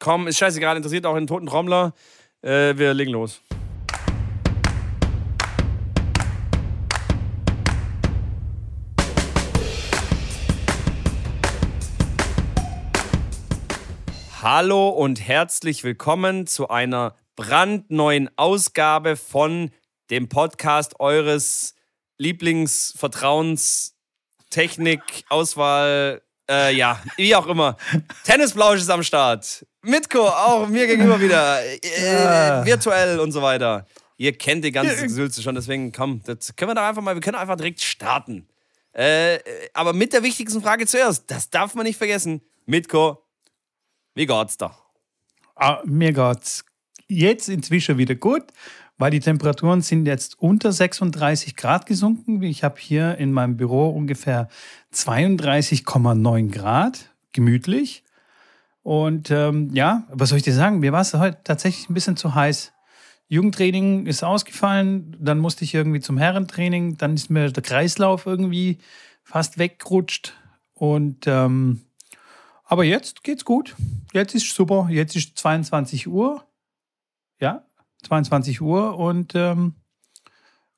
Komm, ist scheißegal, interessiert auch den toten Trommler. Äh, wir legen los. Hallo und herzlich willkommen zu einer brandneuen Ausgabe von dem Podcast eures Lieblingsvertrauens Technik, Auswahl, äh, ja, wie auch immer. Tennisblausch ist am Start. Mitko auch mir gegenüber wieder. Äh, virtuell und so weiter. Ihr kennt die ganze Gesülze schon, deswegen komm, das können wir doch einfach mal, wir können einfach direkt starten. Äh, aber mit der wichtigsten Frage zuerst, das darf man nicht vergessen. Mitko, wie geht's da? Ah, mir geht's jetzt inzwischen wieder gut, weil die Temperaturen sind jetzt unter 36 Grad gesunken. Ich habe hier in meinem Büro ungefähr 32,9 Grad, gemütlich. Und ähm, ja, was soll ich dir sagen? Mir war es heute tatsächlich ein bisschen zu heiß. Jugendtraining ist ausgefallen, dann musste ich irgendwie zum Herrentraining, dann ist mir der Kreislauf irgendwie fast weggerutscht. Und ähm, aber jetzt geht's gut. Jetzt ist super. Jetzt ist 22 Uhr. Ja, 22 Uhr und ähm,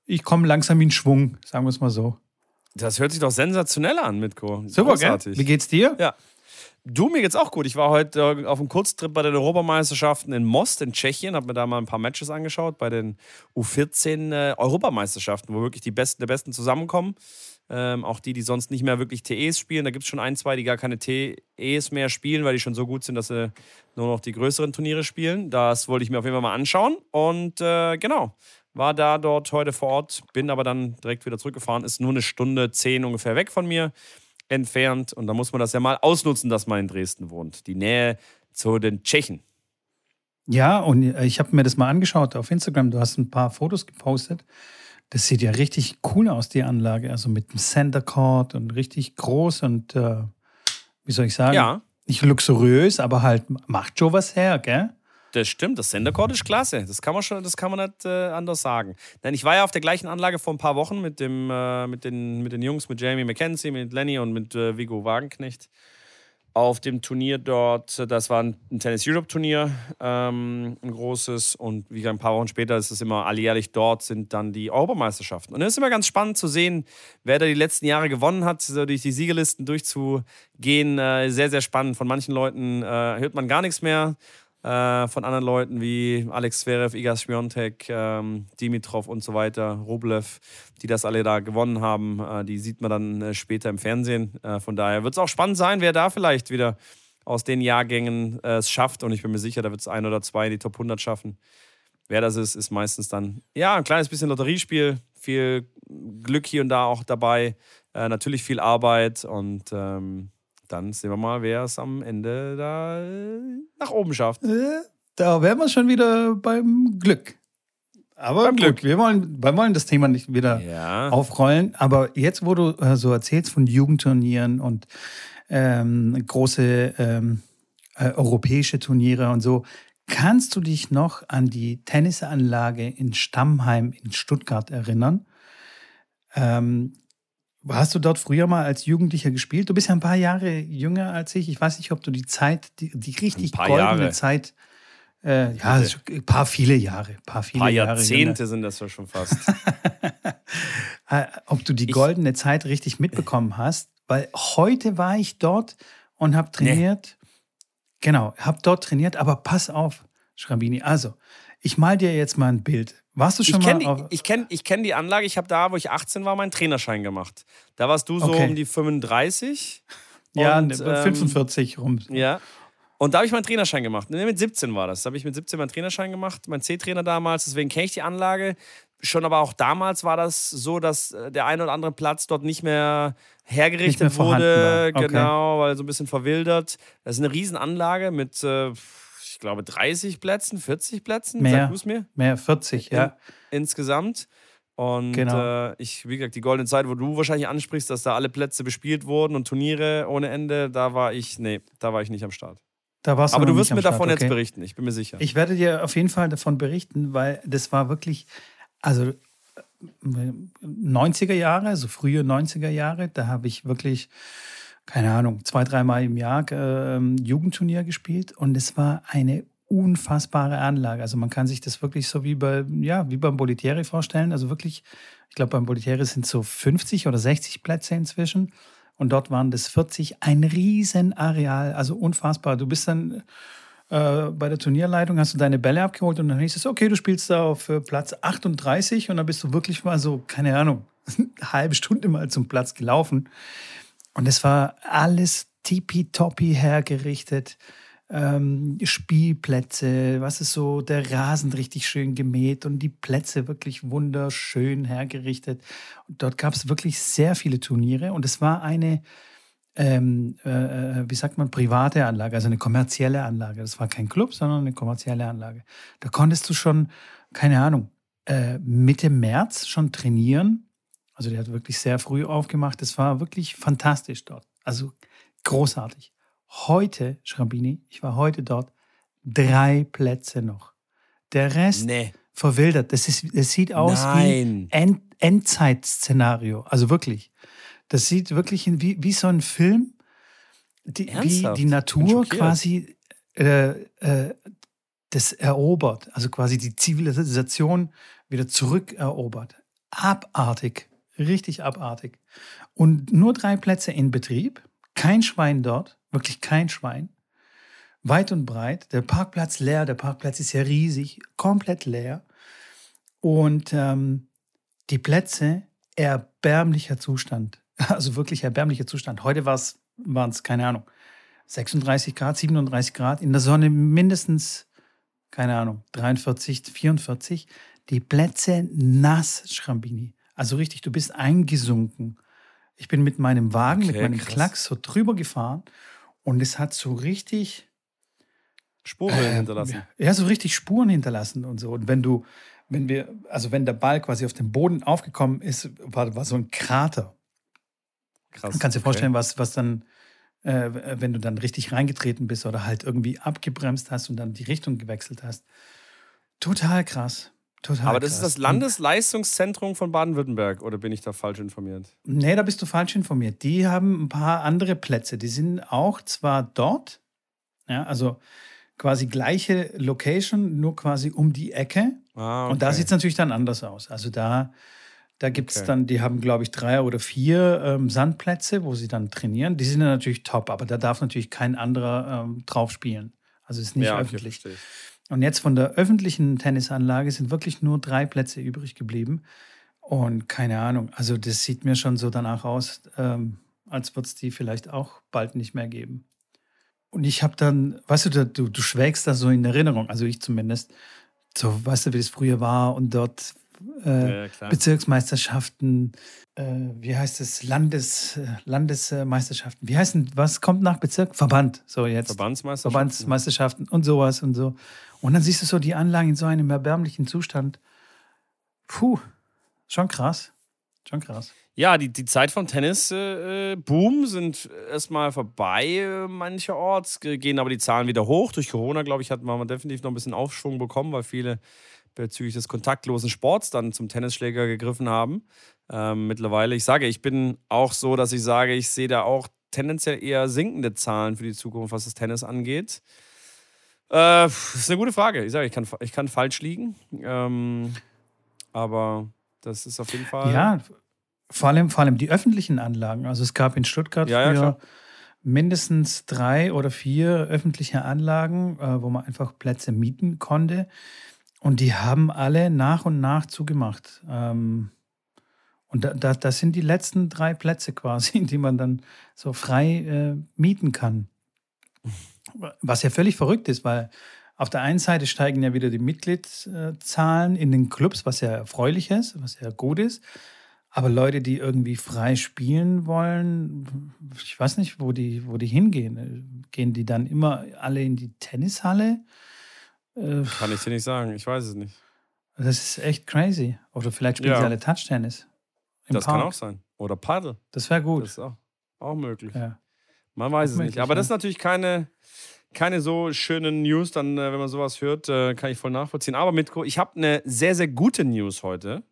ich komme langsam in Schwung, sagen wir es mal so. Das hört sich doch sensationell an, Mitko. Super, Großartig. gell? Wie geht's dir? Ja. Du, mir geht's auch gut. Ich war heute äh, auf einem Kurztrip bei den Europameisterschaften in Most in Tschechien, habe mir da mal ein paar Matches angeschaut bei den U14 äh, Europameisterschaften, wo wirklich die Besten der Besten zusammenkommen. Ähm, auch die, die sonst nicht mehr wirklich TEs spielen. Da gibt es schon ein, zwei, die gar keine TEs mehr spielen, weil die schon so gut sind, dass sie nur noch die größeren Turniere spielen. Das wollte ich mir auf jeden Fall mal anschauen. Und äh, genau, war da dort heute vor Ort, bin aber dann direkt wieder zurückgefahren. Ist nur eine Stunde zehn ungefähr weg von mir entfernt. Und da muss man das ja mal ausnutzen, dass man in Dresden wohnt. Die Nähe zu den Tschechen. Ja, und ich habe mir das mal angeschaut auf Instagram. Du hast ein paar Fotos gepostet. Das sieht ja richtig cool aus, die Anlage. Also mit dem Center Court und richtig groß und äh, wie soll ich sagen? Ja. Nicht luxuriös, aber halt macht schon was her, gell? Das stimmt, das Center Court ist klasse. Das kann man schon, das kann man nicht äh, anders sagen. Nein, ich war ja auf der gleichen Anlage vor ein paar Wochen mit, dem, äh, mit, den, mit den Jungs, mit Jamie McKenzie, mit Lenny und mit äh, Vigo Wagenknecht auf dem Turnier dort. Das war ein Tennis Europe Turnier, ähm, ein großes. Und wie ein paar Wochen später ist es immer alljährlich dort, sind dann die Europameisterschaften. Und es ist immer ganz spannend zu sehen, wer da die letzten Jahre gewonnen hat, so durch die Siegerlisten durchzugehen. Äh, sehr, sehr spannend. Von manchen Leuten äh, hört man gar nichts mehr. Äh, von anderen Leuten wie Alex Zverev, Iga Swiatek, ähm, Dimitrov und so weiter, Rublev, die das alle da gewonnen haben, äh, die sieht man dann äh, später im Fernsehen. Äh, von daher wird es auch spannend sein, wer da vielleicht wieder aus den Jahrgängen äh, es schafft. Und ich bin mir sicher, da wird es ein oder zwei in die Top 100 schaffen. Wer das ist, ist meistens dann ja ein kleines bisschen Lotteriespiel, viel Glück hier und da auch dabei, natürlich viel Arbeit und ähm, dann sehen wir mal, wer es am Ende da äh, nach oben schafft. Äh, da wären wir schon wieder beim Glück. Aber beim Glück. wir wollen, wir wollen das Thema nicht wieder ja. aufrollen. Aber jetzt, wo du äh, so erzählst von Jugendturnieren und ähm, große ähm, äh, europäische Turniere und so, kannst du dich noch an die Tennisanlage in Stammheim in Stuttgart erinnern? Ähm, Hast du dort früher mal als Jugendlicher gespielt? Du bist ja ein paar Jahre jünger als ich. Ich weiß nicht, ob du die Zeit, die, die richtig goldene Jahre. Zeit, äh, ja, ein paar viele Jahre, paar viele ein paar Jahrzehnte Jahre sind das ja schon fast. Äh, ob du die goldene Zeit richtig mitbekommen hast, weil heute war ich dort und habe trainiert. Nee. Genau, habe dort trainiert, aber pass auf, Schrambini. Also, ich mal dir jetzt mal ein Bild. Warst du schon ich mal? Die, ich kenne ich kenn die Anlage. Ich habe da, wo ich 18 war, meinen Trainerschein gemacht. Da warst du so okay. um die 35. Ja, und, 45 ähm, rum. Ja. Und da habe ich meinen Trainerschein gemacht. Nee, mit 17 war das. Da habe ich mit 17 meinen Trainerschein gemacht, mein C-Trainer damals. Deswegen kenne ich die Anlage. Schon aber auch damals war das so, dass äh, der eine oder andere Platz dort nicht mehr hergerichtet nicht mehr wurde. Okay. Genau, weil so ein bisschen verwildert. Das ist eine Riesenanlage mit. Äh, ich glaube, 30 Plätzen, 40 Plätzen, mehr, sag du es mir? Mehr, 40, ja. In, insgesamt. Und genau. äh, ich, wie gesagt, die goldene Zeit, wo du wahrscheinlich ansprichst, dass da alle Plätze bespielt wurden und Turniere ohne Ende, da war ich, nee, da war ich nicht am Start. Da warst du Aber du wirst mir davon okay. jetzt berichten, ich bin mir sicher. Ich werde dir auf jeden Fall davon berichten, weil das war wirklich, also 90er Jahre, also frühe 90er Jahre, da habe ich wirklich keine Ahnung, zwei, dreimal im Jahr äh, Jugendturnier gespielt und es war eine unfassbare Anlage. Also man kann sich das wirklich so wie bei, ja, wie beim Bolitieri vorstellen. Also wirklich, ich glaube, beim Bolitieri sind so 50 oder 60 Plätze inzwischen. Und dort waren das 40, ein Riesenareal, also unfassbar. Du bist dann äh, bei der Turnierleitung, hast du deine Bälle abgeholt und dann hieß es, okay, du spielst da auf äh, Platz 38 und dann bist du wirklich mal so, keine Ahnung, eine halbe Stunde mal zum Platz gelaufen. Und es war alles tippitoppi hergerichtet ähm, Spielplätze, was ist so, der Rasen richtig schön gemäht und die Plätze wirklich wunderschön hergerichtet. Und dort gab es wirklich sehr viele Turniere und es war eine, ähm, äh, äh, wie sagt man, private Anlage, also eine kommerzielle Anlage. Das war kein Club, sondern eine kommerzielle Anlage. Da konntest du schon, keine Ahnung, äh, Mitte März schon trainieren. Also der hat wirklich sehr früh aufgemacht. Das war wirklich fantastisch dort. Also großartig. Heute, Schrambini, ich war heute dort, drei Plätze noch. Der Rest nee. verwildert. Das, ist, das sieht aus Nein. wie End, Endzeit-Szenario. Also wirklich. Das sieht wirklich wie, wie so ein Film, die, wie die Natur quasi äh, äh, das erobert. Also quasi die Zivilisation wieder zurückerobert. Abartig. Richtig abartig. Und nur drei Plätze in Betrieb. Kein Schwein dort wirklich kein Schwein. Weit und breit, der Parkplatz leer, der Parkplatz ist ja riesig, komplett leer. Und ähm, die Plätze, erbärmlicher Zustand. Also wirklich erbärmlicher Zustand. Heute waren es, keine Ahnung, 36 Grad, 37 Grad, in der Sonne mindestens, keine Ahnung, 43, 44. Die Plätze nass, Schrambini. Also richtig, du bist eingesunken. Ich bin mit meinem Wagen, okay, mit meinem krass. Klacks so drüber gefahren und es hat so richtig Spuren äh, hinterlassen. Ja, so richtig Spuren hinterlassen und so. Und wenn du, wenn wir, also wenn der Ball quasi auf dem Boden aufgekommen ist, war, war so ein Krater. Krass. Du kannst dir vorstellen, okay. was, was dann, äh, wenn du dann richtig reingetreten bist oder halt irgendwie abgebremst hast und dann die Richtung gewechselt hast. Total krass. Total Aber das krass. ist das Landesleistungszentrum von Baden-Württemberg, oder bin ich da falsch informiert? Nee, da bist du falsch informiert. Die haben ein paar andere Plätze. Die sind auch zwar dort, ja, also quasi gleiche Location, nur quasi um die Ecke. Ah, okay. Und da sieht es natürlich dann anders aus. Also da, da gibt es okay. dann, die haben, glaube ich, drei oder vier ähm, Sandplätze, wo sie dann trainieren. Die sind dann natürlich top, aber da darf natürlich kein anderer ähm, drauf spielen. Also ist nicht ja, öffentlich. Okay, und jetzt von der öffentlichen Tennisanlage sind wirklich nur drei Plätze übrig geblieben. Und keine Ahnung, also das sieht mir schon so danach aus, ähm, als würde es die vielleicht auch bald nicht mehr geben. Und ich habe dann, weißt du, du, du schwelgst da so in Erinnerung, also ich zumindest, so, weißt du, wie das früher war und dort äh, ja, Bezirksmeisterschaften, äh, wie heißt es, Landes, äh, Landesmeisterschaften, wie heißen, was kommt nach Bezirk? Verband, so jetzt. Verbandsmeisterschaften. Verbandsmeisterschaften und sowas und so. Und dann siehst du so die Anlagen in so einem erbärmlichen Zustand. Puh, schon krass. Schon krass. Ja, die, die Zeit vom Tennis-Boom äh, sind erstmal vorbei äh, mancherorts, gehen aber die Zahlen wieder hoch. Durch Corona, glaube ich, hat man definitiv noch ein bisschen Aufschwung bekommen, weil viele bezüglich des kontaktlosen Sports dann zum Tennisschläger gegriffen haben. Ähm, mittlerweile, ich sage, ich bin auch so, dass ich sage, ich sehe da auch tendenziell eher sinkende Zahlen für die Zukunft, was das Tennis angeht. Äh, das ist eine gute Frage. Ich sage, ich kann, ich kann falsch liegen. Ähm, aber das ist auf jeden Fall. Ja, vor allem, vor allem die öffentlichen Anlagen. Also es gab in Stuttgart ja, ja, mindestens drei oder vier öffentliche Anlagen, äh, wo man einfach Plätze mieten konnte. Und die haben alle nach und nach zugemacht. Ähm, und da, da, das sind die letzten drei Plätze quasi, die man dann so frei äh, mieten kann. Was ja völlig verrückt ist, weil auf der einen Seite steigen ja wieder die Mitgliedszahlen in den Clubs, was ja erfreulich ist, was ja gut ist. Aber Leute, die irgendwie frei spielen wollen, ich weiß nicht, wo die, wo die hingehen. Gehen die dann immer alle in die Tennishalle? Äh, kann ich dir nicht sagen, ich weiß es nicht. Das ist echt crazy. Oder vielleicht spielen ja. sie alle Touch-Tennis. Das Park. kann auch sein. Oder Paddle. Das wäre gut. Das ist auch, auch möglich. Ja. Man weiß es nicht. Aber das ist natürlich keine, keine so schönen News, dann, äh, wenn man sowas hört, äh, kann ich voll nachvollziehen. Aber Mitko, ich habe eine sehr, sehr gute News heute.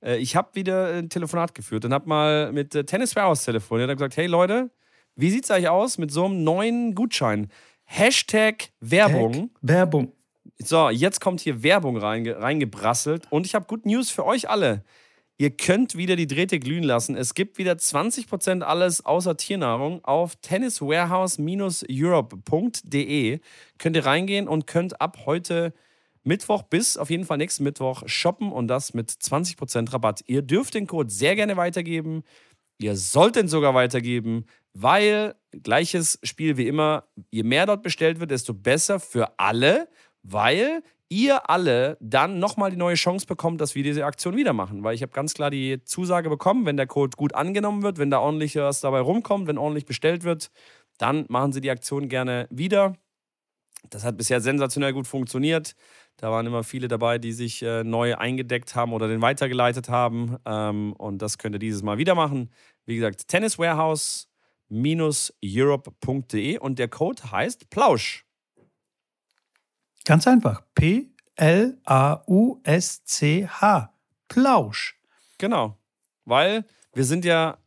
Ich habe wieder ein Telefonat geführt und habe mal mit Tennis Warehouse telefoniert. Er hat gesagt: Hey Leute, Wie sieht es eigentlich aus mit so einem neuen Gutschein? Hashtag Werbung. Tag, Werbung. So, jetzt kommt hier Werbung reinge reingebrasselt und ich habe Good News für euch alle. Ihr könnt wieder die Drähte glühen lassen. Es gibt wieder 20% alles außer Tiernahrung auf tenniswarehouse-europe.de. Könnt ihr reingehen und könnt ab heute Mittwoch bis auf jeden Fall nächsten Mittwoch shoppen und das mit 20% Rabatt. Ihr dürft den Code sehr gerne weitergeben. Ihr sollt ihn sogar weitergeben, weil gleiches Spiel wie immer, je mehr dort bestellt wird, desto besser für alle, weil ihr alle dann nochmal die neue Chance bekommt, dass wir diese Aktion wieder machen. Weil ich habe ganz klar die Zusage bekommen, wenn der Code gut angenommen wird, wenn da ordentlich was dabei rumkommt, wenn ordentlich bestellt wird, dann machen sie die Aktion gerne wieder. Das hat bisher sensationell gut funktioniert. Da waren immer viele dabei, die sich äh, neu eingedeckt haben oder den weitergeleitet haben. Ähm, und das könnt ihr dieses Mal wieder machen. Wie gesagt, tenniswarehouse-europe.de und der Code heißt Plausch. Ganz einfach. P-L-A-U-S-C-H. Plausch. Genau. Weil wir sind ja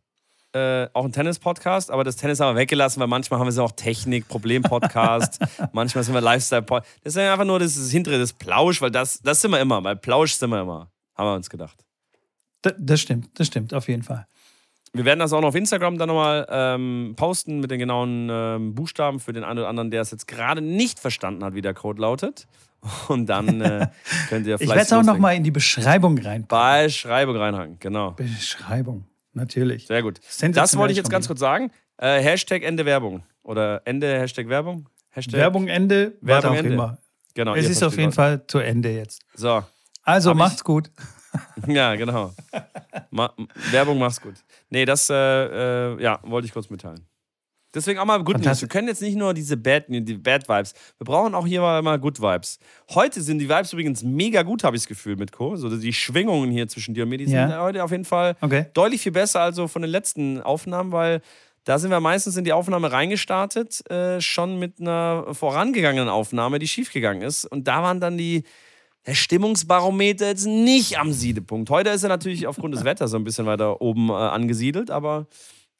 äh, auch ein Tennis-Podcast, aber das Tennis haben wir weggelassen, weil manchmal haben wir so auch Technik, Problem-Podcast, manchmal sind wir Lifestyle-Podcast. Das ist einfach nur das, das hintere, das Plausch, weil das, das sind wir immer. Bei Plausch sind wir immer. Haben wir uns gedacht. D das stimmt, das stimmt, auf jeden Fall. Wir werden das auch noch auf Instagram dann nochmal ähm, posten mit den genauen ähm, Buchstaben für den einen oder anderen, der es jetzt gerade nicht verstanden hat, wie der Code lautet. Und dann äh, könnt ihr vielleicht. ich werde es auch nochmal in die Beschreibung reinpacken. Bei Schreibung reinhaken, genau. Beschreibung, natürlich. Sehr gut. Das wollte ich jetzt ganz kurz sagen. Äh, Hashtag Ende Werbung. Oder Ende Hashtag Werbung. Hashtag Werbung Ende, Werbung Ende. immer. Genau. Es ist auf jeden. Fall zu Ende jetzt. So. Also macht's gut. ja, genau. Ma Werbung macht's gut. Nee, das äh, äh, ja, wollte ich kurz mitteilen. Deswegen auch mal Good News. Wir können jetzt nicht nur diese Bad, die Bad Vibes. Wir brauchen auch hier mal, mal Good Vibes. Heute sind die Vibes übrigens mega gut, habe ich das Gefühl, mit Co. So die Schwingungen hier zwischen dir und mir, die ja. sind heute auf jeden Fall okay. deutlich viel besser als so von den letzten Aufnahmen, weil da sind wir meistens in die Aufnahme reingestartet, äh, schon mit einer vorangegangenen Aufnahme, die schiefgegangen ist. Und da waren dann die, der Stimmungsbarometer jetzt nicht am Siedepunkt. Heute ist er natürlich aufgrund des Wetters so ein bisschen weiter oben äh, angesiedelt, aber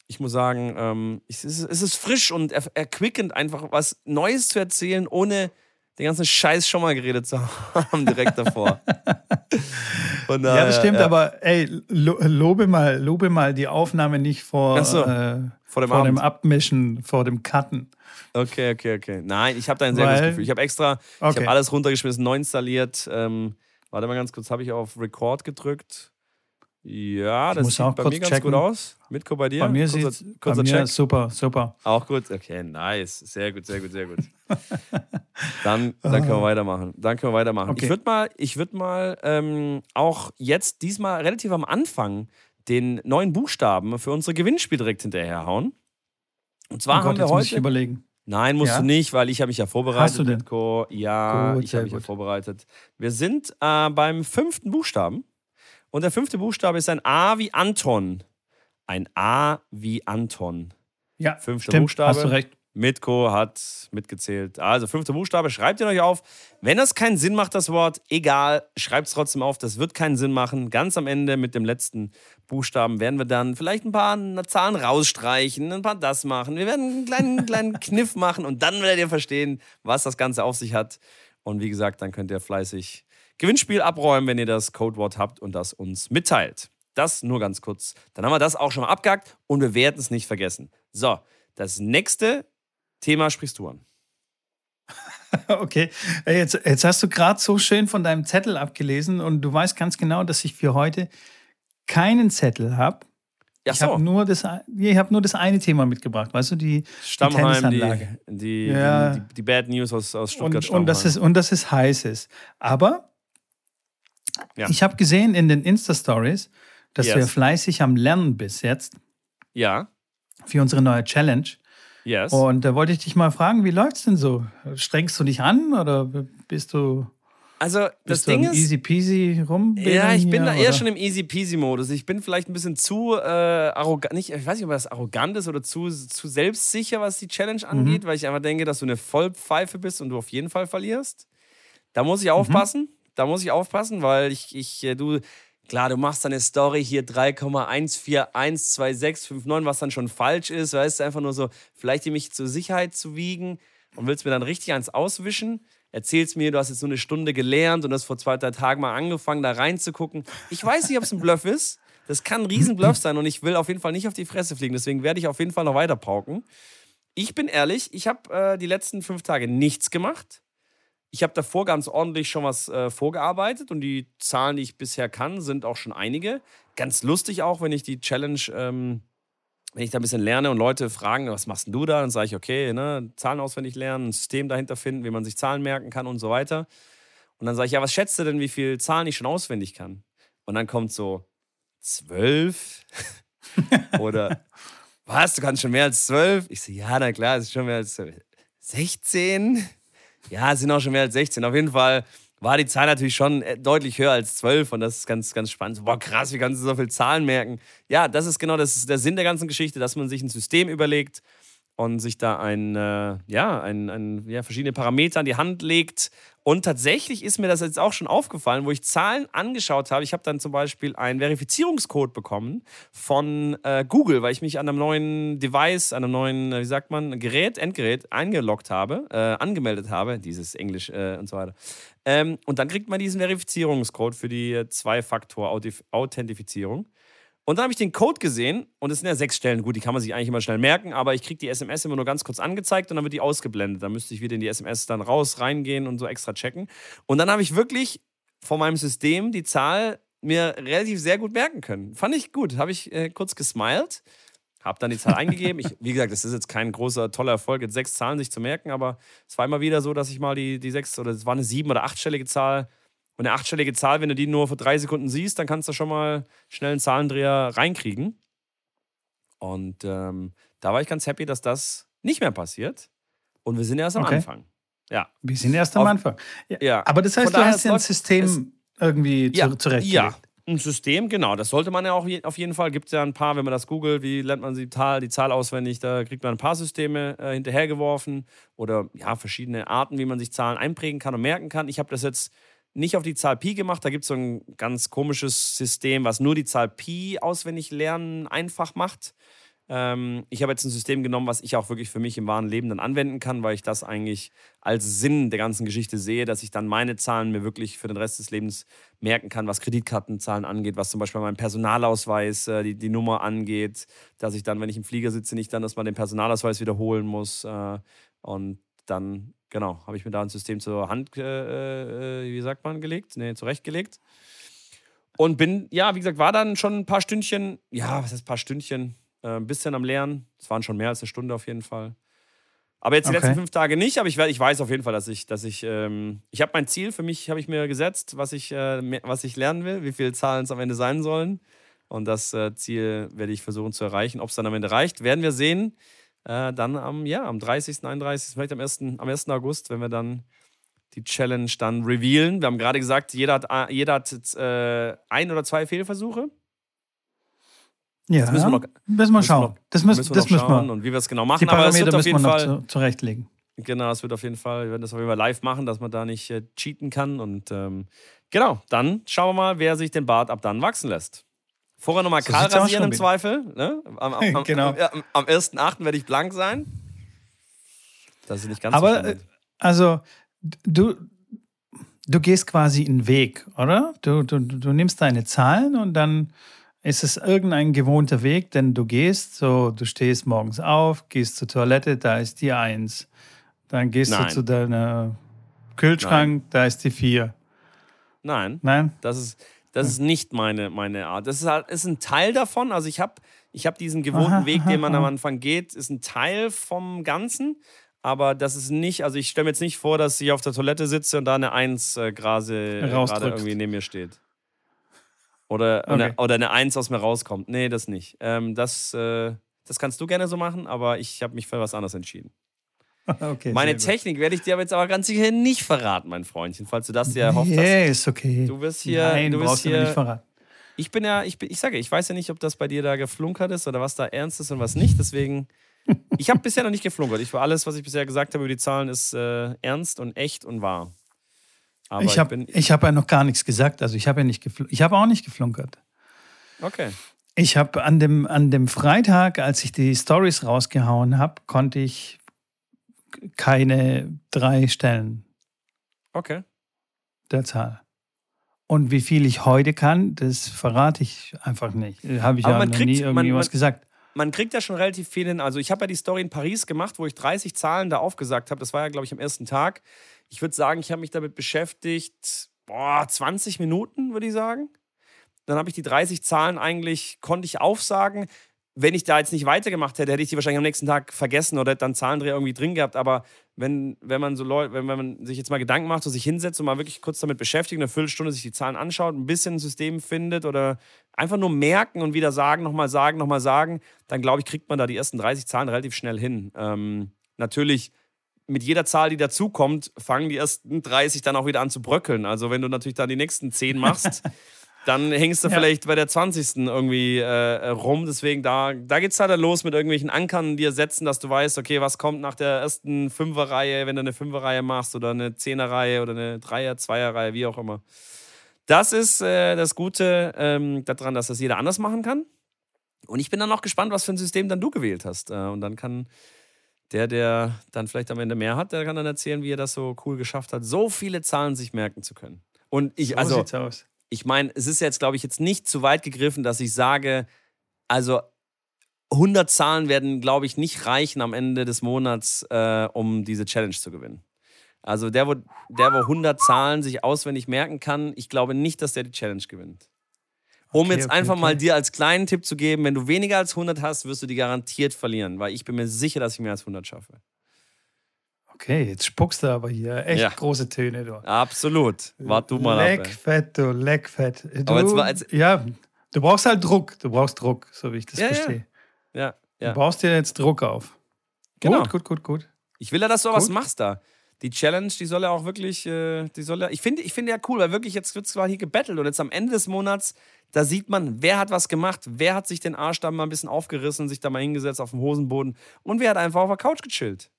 ich muss sagen, ähm, es, ist, es, ist, frisch und er, erquickend, einfach was Neues zu erzählen, ohne den ganzen Scheiß schon mal geredet zu haben, direkt davor. Von, ja, das stimmt, ja. aber ey, lo, lobe, mal, lobe mal die Aufnahme nicht vor, so, äh, vor, dem, vor dem, Abmischen, vor dem Cutten. Okay, okay, okay. Nein, ich habe da ein sehr Weil, gutes Gefühl. Ich habe extra, okay. ich habe alles runtergeschmissen, neu installiert. Ähm, warte mal ganz kurz, habe ich auf Record gedrückt. Ja, das sieht bei mir ganz checken. gut aus. Mitko bei dir? Bei mir kurzer, sieht kurzer bei mir super, super. Auch gut, okay, nice. Sehr gut, sehr gut, sehr gut. dann, dann können wir ah. weitermachen. Dann können wir weitermachen. Okay. Ich würde mal, ich würd mal ähm, auch jetzt diesmal relativ am Anfang den neuen Buchstaben für unser Gewinnspiel direkt hinterherhauen. Und zwar oh Gott, haben wir heute. Muss ich überlegen. Nein, musst ja? du nicht, weil ich habe mich ja vorbereitet. Hast du denn? Mitko. Ja, gut, ich habe mich ja vorbereitet. Wir sind äh, beim fünften Buchstaben. Und der fünfte Buchstabe ist ein A wie Anton. Ein A wie Anton. Ja, fünfter stimmt, Buchstabe. Hast du recht. Mitko hat mitgezählt. Also fünfter Buchstabe, schreibt ihn euch auf. Wenn das keinen Sinn macht, das Wort, egal, schreibt es trotzdem auf. Das wird keinen Sinn machen. Ganz am Ende mit dem letzten Buchstaben werden wir dann vielleicht ein paar Zahlen rausstreichen, ein paar das machen. Wir werden einen kleinen, kleinen Kniff machen und dann werdet ihr verstehen, was das Ganze auf sich hat. Und wie gesagt, dann könnt ihr fleißig Gewinnspiel abräumen, wenn ihr das Codewort habt und das uns mitteilt. Das nur ganz kurz. Dann haben wir das auch schon mal abgehakt und wir werden es nicht vergessen. So, das nächste Thema sprichst du an. Okay, jetzt, jetzt hast du gerade so schön von deinem Zettel abgelesen und du weißt ganz genau, dass ich für heute keinen Zettel habe. Ja, ich so. habe nur, das, hab nur das eine Thema mitgebracht, weißt du, die, Stammheim, die Die, die, ja. die, die, Bad News aus, aus Stuttgart. Und, und, das ist, und das ist heißes. Aber ja. ich habe gesehen in den Insta-Stories, dass yes. du ja fleißig am Lernen bist jetzt. Ja. Für unsere neue Challenge. Yes. Und da wollte ich dich mal fragen, wie läuft's denn so? Strengst du dich an oder bist du also das Ding ist easy peasy rum. Ja, ich bin da eher oder? schon im easy peasy Modus. Ich bin vielleicht ein bisschen zu äh, arrogant, nicht, ich weiß nicht, ob das arrogant ist oder zu, zu selbstsicher, was die Challenge angeht, mhm. weil ich einfach denke, dass du eine Vollpfeife bist und du auf jeden Fall verlierst. Da muss ich aufpassen. Mhm. Da muss ich aufpassen, weil ich, ich äh, du Klar, du machst dann eine Story hier 3,1412659, was dann schon falsch ist. Weißt du, einfach nur so, vielleicht mich zur Sicherheit zu wiegen und willst mir dann richtig eins auswischen. Erzählst mir, du hast jetzt nur eine Stunde gelernt und hast vor zwei, drei Tagen mal angefangen, da reinzugucken. Ich weiß nicht, ob es ein Bluff ist. Das kann ein Riesenbluff sein und ich will auf jeden Fall nicht auf die Fresse fliegen. Deswegen werde ich auf jeden Fall noch weiter pauken. Ich bin ehrlich, ich habe äh, die letzten fünf Tage nichts gemacht. Ich habe davor ganz ordentlich schon was äh, vorgearbeitet und die Zahlen, die ich bisher kann, sind auch schon einige. Ganz lustig auch, wenn ich die Challenge, ähm, wenn ich da ein bisschen lerne und Leute fragen, was machst denn du da? Dann sage ich, okay, ne, Zahlen auswendig lernen, ein System dahinter finden, wie man sich Zahlen merken kann und so weiter. Und dann sage ich, ja, was schätzt du denn, wie viele Zahlen ich schon auswendig kann? Und dann kommt so zwölf oder was, du kannst schon mehr als zwölf? Ich so, ja, na klar, es ist schon mehr als 16. Ja, sind auch schon mehr als 16. Auf jeden Fall war die Zahl natürlich schon äh, deutlich höher als 12 und das ist ganz, ganz spannend. Boah, krass, wie kannst du so viele Zahlen merken? Ja, das ist genau das ist der Sinn der ganzen Geschichte, dass man sich ein System überlegt und sich da ein, äh, ja, ein, ein, ja, verschiedene Parameter an die Hand legt und tatsächlich ist mir das jetzt auch schon aufgefallen, wo ich Zahlen angeschaut habe. Ich habe dann zum Beispiel einen Verifizierungscode bekommen von äh, Google, weil ich mich an einem neuen Device, an einem neuen, äh, wie sagt man, Gerät, Endgerät eingeloggt habe, äh, angemeldet habe, dieses Englisch äh, und so weiter. Ähm, und dann kriegt man diesen Verifizierungscode für die Zwei-Faktor-Authentifizierung. Und dann habe ich den Code gesehen und es sind ja sechs Stellen. Gut, die kann man sich eigentlich immer schnell merken, aber ich kriege die SMS immer nur ganz kurz angezeigt und dann wird die ausgeblendet. Dann müsste ich wieder in die SMS dann raus, reingehen und so extra checken. Und dann habe ich wirklich von meinem System die Zahl mir relativ sehr gut merken können. Fand ich gut. Habe ich äh, kurz gesmiled, habe dann die Zahl eingegeben. Ich, wie gesagt, das ist jetzt kein großer, toller Erfolg, jetzt sechs Zahlen sich zu merken, aber es war immer wieder so, dass ich mal die, die sechs oder es war eine sieben- oder achtstellige Zahl und eine achtstellige Zahl, wenn du die nur für drei Sekunden siehst, dann kannst du schon mal schnell einen Zahlendreher reinkriegen. Und ähm, da war ich ganz happy, dass das nicht mehr passiert. Und wir sind erst am okay. Anfang. Ja. Wir sind erst am Auf, Anfang. Ja. ja. Aber das heißt, du hast ja ein System irgendwie ja, zurechtgelegt. Ja, ein System, genau. Das sollte man ja auch auf jeden Fall. Gibt es ja ein paar, wenn man das googelt, wie lernt man die Zahl, die Zahl auswendig, da kriegt man ein paar Systeme äh, hinterhergeworfen oder ja, verschiedene Arten, wie man sich Zahlen einprägen kann und merken kann. Ich habe das jetzt nicht auf die Zahl Pi gemacht. Da gibt es so ein ganz komisches System, was nur die Zahl Pi auswendig lernen einfach macht. Ähm, ich habe jetzt ein System genommen, was ich auch wirklich für mich im wahren Leben dann anwenden kann, weil ich das eigentlich als Sinn der ganzen Geschichte sehe, dass ich dann meine Zahlen mir wirklich für den Rest des Lebens merken kann, was Kreditkartenzahlen angeht, was zum Beispiel mein Personalausweis, äh, die, die Nummer angeht, dass ich dann, wenn ich im Flieger sitze, nicht dann erstmal den Personalausweis wiederholen muss äh, und dann Genau, habe ich mir da ein System zur Hand, äh, äh, wie sagt man, gelegt? Nee, zurechtgelegt. Und bin, ja, wie gesagt, war dann schon ein paar Stündchen, ja, was heißt ein paar Stündchen, äh, ein bisschen am Lernen. Es waren schon mehr als eine Stunde auf jeden Fall. Aber jetzt die okay. letzten fünf Tage nicht, aber ich, ich weiß auf jeden Fall, dass ich, dass ich, ähm, ich habe mein Ziel für mich, habe ich mir gesetzt, was ich, äh, was ich lernen will, wie viele Zahlen es am Ende sein sollen. Und das äh, Ziel werde ich versuchen zu erreichen. Ob es dann am Ende reicht, werden wir sehen äh, dann am, ja, am 30., 31., vielleicht am 1., am 1. August, wenn wir dann die Challenge dann revealen. Wir haben gerade gesagt, jeder hat, äh, jeder hat äh, ein oder zwei Fehlversuche. Ja, das müssen wir, noch, müssen wir schauen. Noch, das müssen, müssen wir, das müssen wir. Und wie wir es genau machen. Aber es wird auf jeden Fall zu, zurechtlegen. Genau, es wird auf jeden Fall, wir werden das auf jeden Fall live machen, dass man da nicht äh, cheaten kann. Und ähm, genau, dann schauen wir mal, wer sich den Bart ab dann wachsen lässt. Vorher nochmal so kahl rasieren im Zweifel. Ne? Am, am, am, genau. am, am 1.8. werde ich blank sein. Das ist nicht ganz Aber, so äh, also, du, du gehst quasi einen Weg, oder? Du, du, du nimmst deine Zahlen und dann ist es irgendein gewohnter Weg, denn du gehst so, du stehst morgens auf, gehst zur Toilette, da ist die 1. Dann gehst Nein. du zu deinem Kühlschrank, Nein. da ist die 4. Nein. Nein? Das ist, das ist nicht meine, meine Art. Das ist, halt, ist ein Teil davon. Also ich habe ich hab diesen gewohnten aha, Weg, den man am Anfang geht, ist ein Teil vom Ganzen. Aber das ist nicht, also ich stelle mir jetzt nicht vor, dass ich auf der Toilette sitze und da eine Eins äh, gerade irgendwie neben mir steht. Oder, okay. eine, oder eine Eins aus mir rauskommt. Nee, das nicht. Ähm, das, äh, das kannst du gerne so machen, aber ich habe mich für was anderes entschieden. Okay, Meine Technik werde ich dir aber jetzt aber ganz sicher nicht verraten, mein Freundchen, falls du das dir erhofft hast. Nee, ist okay. Du wirst hier. Nein, du wirst hier, nicht verraten. Ich bin ja, ich, bin, ich sage, ich weiß ja nicht, ob das bei dir da geflunkert ist oder was da ernst ist und was nicht. Deswegen, ich habe bisher noch nicht geflunkert. Ich war alles, was ich bisher gesagt habe über die Zahlen, ist äh, ernst und echt und wahr. Aber ich habe hab ja noch gar nichts gesagt. Also ich habe ja nicht ich habe auch nicht geflunkert. Okay. Ich habe an dem, an dem Freitag, als ich die Stories rausgehauen habe, konnte ich keine drei stellen. Okay. Der Zahl. Und wie viel ich heute kann, das verrate ich einfach nicht. Habe ich Aber ja noch kriegt, nie irgendwie man, was gesagt. Man kriegt ja schon relativ viel hin. Also ich habe ja die Story in Paris gemacht, wo ich 30 Zahlen da aufgesagt habe. Das war ja, glaube ich, am ersten Tag. Ich würde sagen, ich habe mich damit beschäftigt, boah, 20 Minuten, würde ich sagen. Dann habe ich die 30 Zahlen eigentlich, konnte ich aufsagen. Wenn ich da jetzt nicht weitergemacht hätte, hätte ich die wahrscheinlich am nächsten Tag vergessen oder hätte dann Zahlendreher irgendwie drin gehabt. Aber wenn, wenn man so Leute, wenn, wenn man sich jetzt mal Gedanken macht und sich hinsetzt und mal wirklich kurz damit beschäftigt, eine Viertelstunde sich die Zahlen anschaut, ein bisschen ein System findet oder einfach nur merken und wieder sagen, nochmal sagen, nochmal sagen, dann glaube ich, kriegt man da die ersten 30 Zahlen relativ schnell hin. Ähm, natürlich mit jeder Zahl, die dazukommt, fangen die ersten 30 dann auch wieder an zu bröckeln. Also wenn du natürlich dann die nächsten 10 machst, dann hängst du ja. vielleicht bei der 20. irgendwie äh, rum. Deswegen, da, da geht es halt los mit irgendwelchen Ankern dir setzen, dass du weißt, okay, was kommt nach der ersten Fünferreihe, wenn du eine Fünferreihe machst oder eine Zehnerreihe oder eine Dreier-, Zweierreihe, wie auch immer. Das ist äh, das Gute ähm, daran, dass das jeder anders machen kann. Und ich bin dann auch gespannt, was für ein System dann du gewählt hast. Äh, und dann kann der, der dann vielleicht am Ende mehr hat, der kann dann erzählen, wie er das so cool geschafft hat, so viele Zahlen sich merken zu können. Und ich, so also, sieht's aus ich meine, es ist jetzt, glaube ich, jetzt nicht zu weit gegriffen, dass ich sage, also 100 Zahlen werden, glaube ich, nicht reichen am Ende des Monats, äh, um diese Challenge zu gewinnen. Also der wo, der, wo 100 Zahlen sich auswendig merken kann, ich glaube nicht, dass der die Challenge gewinnt. Um okay, jetzt okay, einfach okay. mal dir als kleinen Tipp zu geben, wenn du weniger als 100 hast, wirst du die garantiert verlieren, weil ich bin mir sicher, dass ich mehr als 100 schaffe. Okay, jetzt spuckst du aber hier echt ja. große Töne. Du. Absolut. Wart du mal Leckfett, du, leckfett. Du, aber jetzt war, jetzt ja, du brauchst halt Druck. Du brauchst Druck, so wie ich das ja, verstehe. Ja. ja. Du baust dir jetzt Druck auf. Genau. Gut, gut, gut, gut. Ich will ja, dass du gut. was machst da. Die Challenge, die soll ja auch wirklich, äh, die soll ja, ich finde ich find ja cool, weil wirklich jetzt wird zwar hier gebettelt und jetzt am Ende des Monats, da sieht man, wer hat was gemacht, wer hat sich den Arsch da mal ein bisschen aufgerissen, sich da mal hingesetzt auf dem Hosenboden und wer hat einfach auf der Couch gechillt.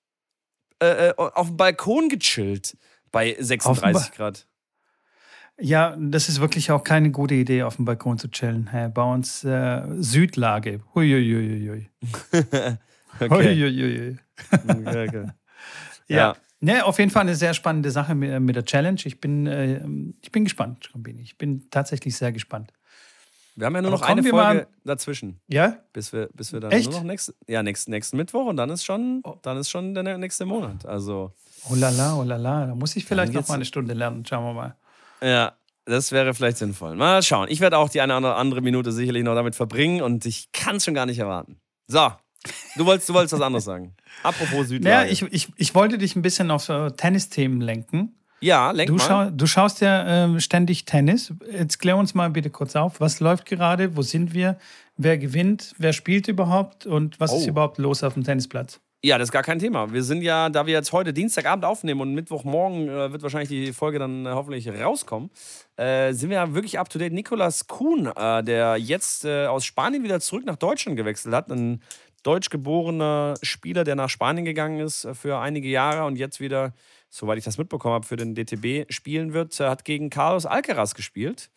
Äh, äh, auf dem Balkon gechillt bei 36 Grad. Ja, das ist wirklich auch keine gute Idee, auf dem Balkon zu chillen. Bei uns äh, Südlage. Huiuiuiui. okay. Huiuiui. okay, okay. Ja. ja. Ne, auf jeden Fall eine sehr spannende Sache mit, mit der Challenge. Ich bin, äh, ich bin gespannt, Ich bin tatsächlich sehr gespannt. Wir haben ja nur Aber noch eine Folge dazwischen. Ja? Bis wir, bis wir dann Echt? nur noch nächste, ja, nächsten, nächsten Mittwoch und dann ist schon, oh. dann ist schon der nächste Monat. Also. Oh la la, oh la la. Da muss ich vielleicht noch mal eine Stunde lernen. Schauen wir mal. Ja, das wäre vielleicht sinnvoll. Mal schauen. Ich werde auch die eine oder andere Minute sicherlich noch damit verbringen und ich kann es schon gar nicht erwarten. So, du wolltest, du wolltest was anderes sagen. Apropos Südlage. Ja, ich, ich, ich wollte dich ein bisschen auf Tennisthemen lenken. Ja, lenk du, mal. Schau, du schaust ja äh, ständig Tennis. Jetzt klär uns mal bitte kurz auf. Was läuft gerade? Wo sind wir? Wer gewinnt? Wer spielt überhaupt? Und was oh. ist überhaupt los auf dem Tennisplatz? Ja, das ist gar kein Thema. Wir sind ja, da wir jetzt heute Dienstagabend aufnehmen und Mittwochmorgen äh, wird wahrscheinlich die Folge dann äh, hoffentlich rauskommen, äh, sind wir ja wirklich up to date. Nikolas Kuhn, äh, der jetzt äh, aus Spanien wieder zurück nach Deutschland gewechselt hat, ein deutsch geborener Spieler, der nach Spanien gegangen ist äh, für einige Jahre und jetzt wieder soweit ich das mitbekommen habe, für den DTB spielen wird, äh, hat gegen Carlos Alcaraz gespielt.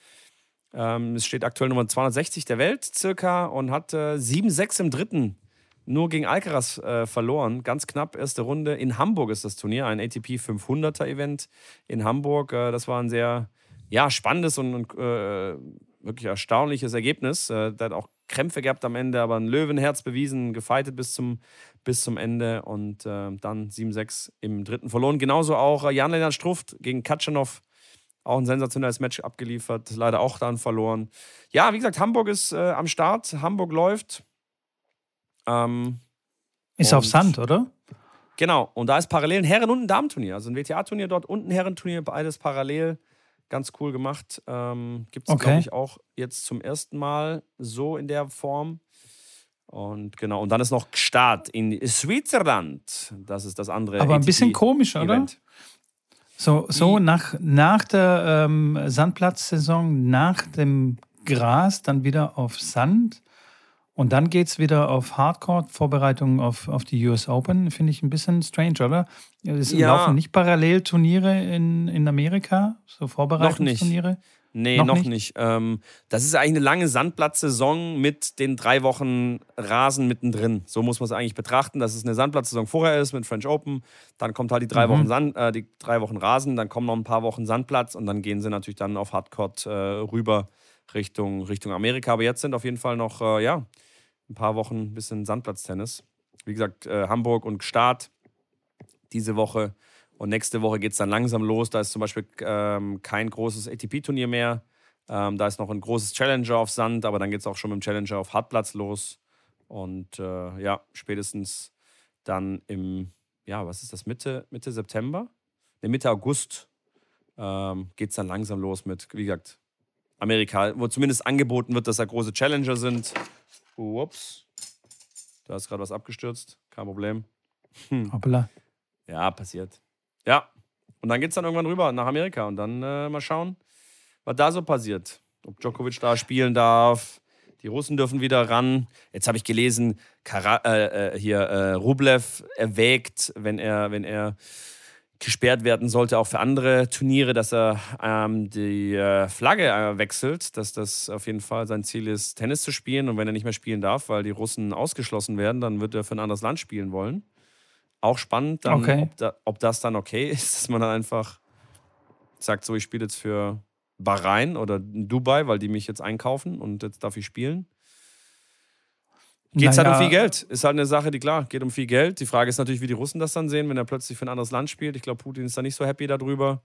Ähm, es steht aktuell Nummer 260 der Welt circa und hat äh, 7-6 im dritten nur gegen Alcaraz äh, verloren. Ganz knapp, erste Runde. In Hamburg ist das Turnier, ein ATP 500er Event in Hamburg. Äh, das war ein sehr ja, spannendes und, und äh, wirklich erstaunliches Ergebnis. Äh, der hat auch Krämpfe gehabt am Ende, aber ein Löwenherz bewiesen, gefeitet bis zum, bis zum Ende und äh, dann 7-6 im dritten verloren. Genauso auch äh, Jan-Lennart Struft gegen Katschanov. Auch ein sensationelles Match abgeliefert, leider auch dann verloren. Ja, wie gesagt, Hamburg ist äh, am Start, Hamburg läuft. Ähm, ist auf Sand, oder? Genau, und da ist parallel ein Herren- und ein Damenturnier. Also ein WTA-Turnier dort und ein Herrenturnier, beides parallel. Ganz cool gemacht. Ähm, Gibt es, okay. glaube ich, auch jetzt zum ersten Mal so in der Form. Und genau, und dann ist noch Start in Switzerland. Das ist das andere. Aber ein bisschen komisch, oder? So, so nach, nach der ähm, Sandplatzsaison, nach dem Gras, dann wieder auf Sand. Und dann geht es wieder auf Hardcore-Vorbereitungen auf, auf die US Open. Finde ich ein bisschen strange, oder? Es ja. laufen nicht parallel Turniere in, in Amerika, so Vorbereitungsturniere? Noch nicht. Nee, noch, noch nicht. nicht. Ähm, das ist eigentlich eine lange Sandplatzsaison mit den drei Wochen Rasen mittendrin. So muss man es eigentlich betrachten, dass es eine Sandplatzsaison vorher ist mit French Open. Dann kommt halt die drei, mhm. Wochen, Sand, äh, die drei Wochen Rasen, dann kommen noch ein paar Wochen Sandplatz und dann gehen sie natürlich dann auf Hardcourt äh, rüber Richtung, Richtung Amerika. Aber jetzt sind auf jeden Fall noch, äh, ja, ein paar Wochen ein bisschen Sandplatztennis. Wie gesagt, äh, Hamburg und Start diese Woche. Und nächste Woche geht es dann langsam los. Da ist zum Beispiel ähm, kein großes ATP-Turnier mehr. Ähm, da ist noch ein großes Challenger auf Sand, aber dann geht es auch schon mit dem Challenger auf Hartplatz los. Und äh, ja, spätestens dann im, ja, was ist das, Mitte, Mitte September? Ne, Mitte August ähm, geht es dann langsam los mit, wie gesagt, Amerika, wo zumindest angeboten wird, dass da große Challenger sind. Ups. Da ist gerade was abgestürzt. Kein Problem. Hm. Hoppla. Ja, passiert. Ja. Und dann geht es dann irgendwann rüber nach Amerika und dann äh, mal schauen, was da so passiert. Ob Djokovic da spielen darf. Die Russen dürfen wieder ran. Jetzt habe ich gelesen, Kara äh, äh, hier äh, Rublev erwägt, wenn er, wenn er gesperrt werden sollte, auch für andere Turniere, dass er ähm, die äh, Flagge äh, wechselt, dass das auf jeden Fall sein Ziel ist, Tennis zu spielen. Und wenn er nicht mehr spielen darf, weil die Russen ausgeschlossen werden, dann wird er für ein anderes Land spielen wollen. Auch spannend, dann, okay. ob, da, ob, das dann okay ist, dass man dann einfach sagt, so, ich spiele jetzt für Bahrain oder Dubai, weil die mich jetzt einkaufen und jetzt darf ich spielen. Geht es naja. halt um viel Geld. Ist halt eine Sache, die klar, geht um viel Geld. Die Frage ist natürlich, wie die Russen das dann sehen, wenn er plötzlich für ein anderes Land spielt. Ich glaube, Putin ist da nicht so happy darüber.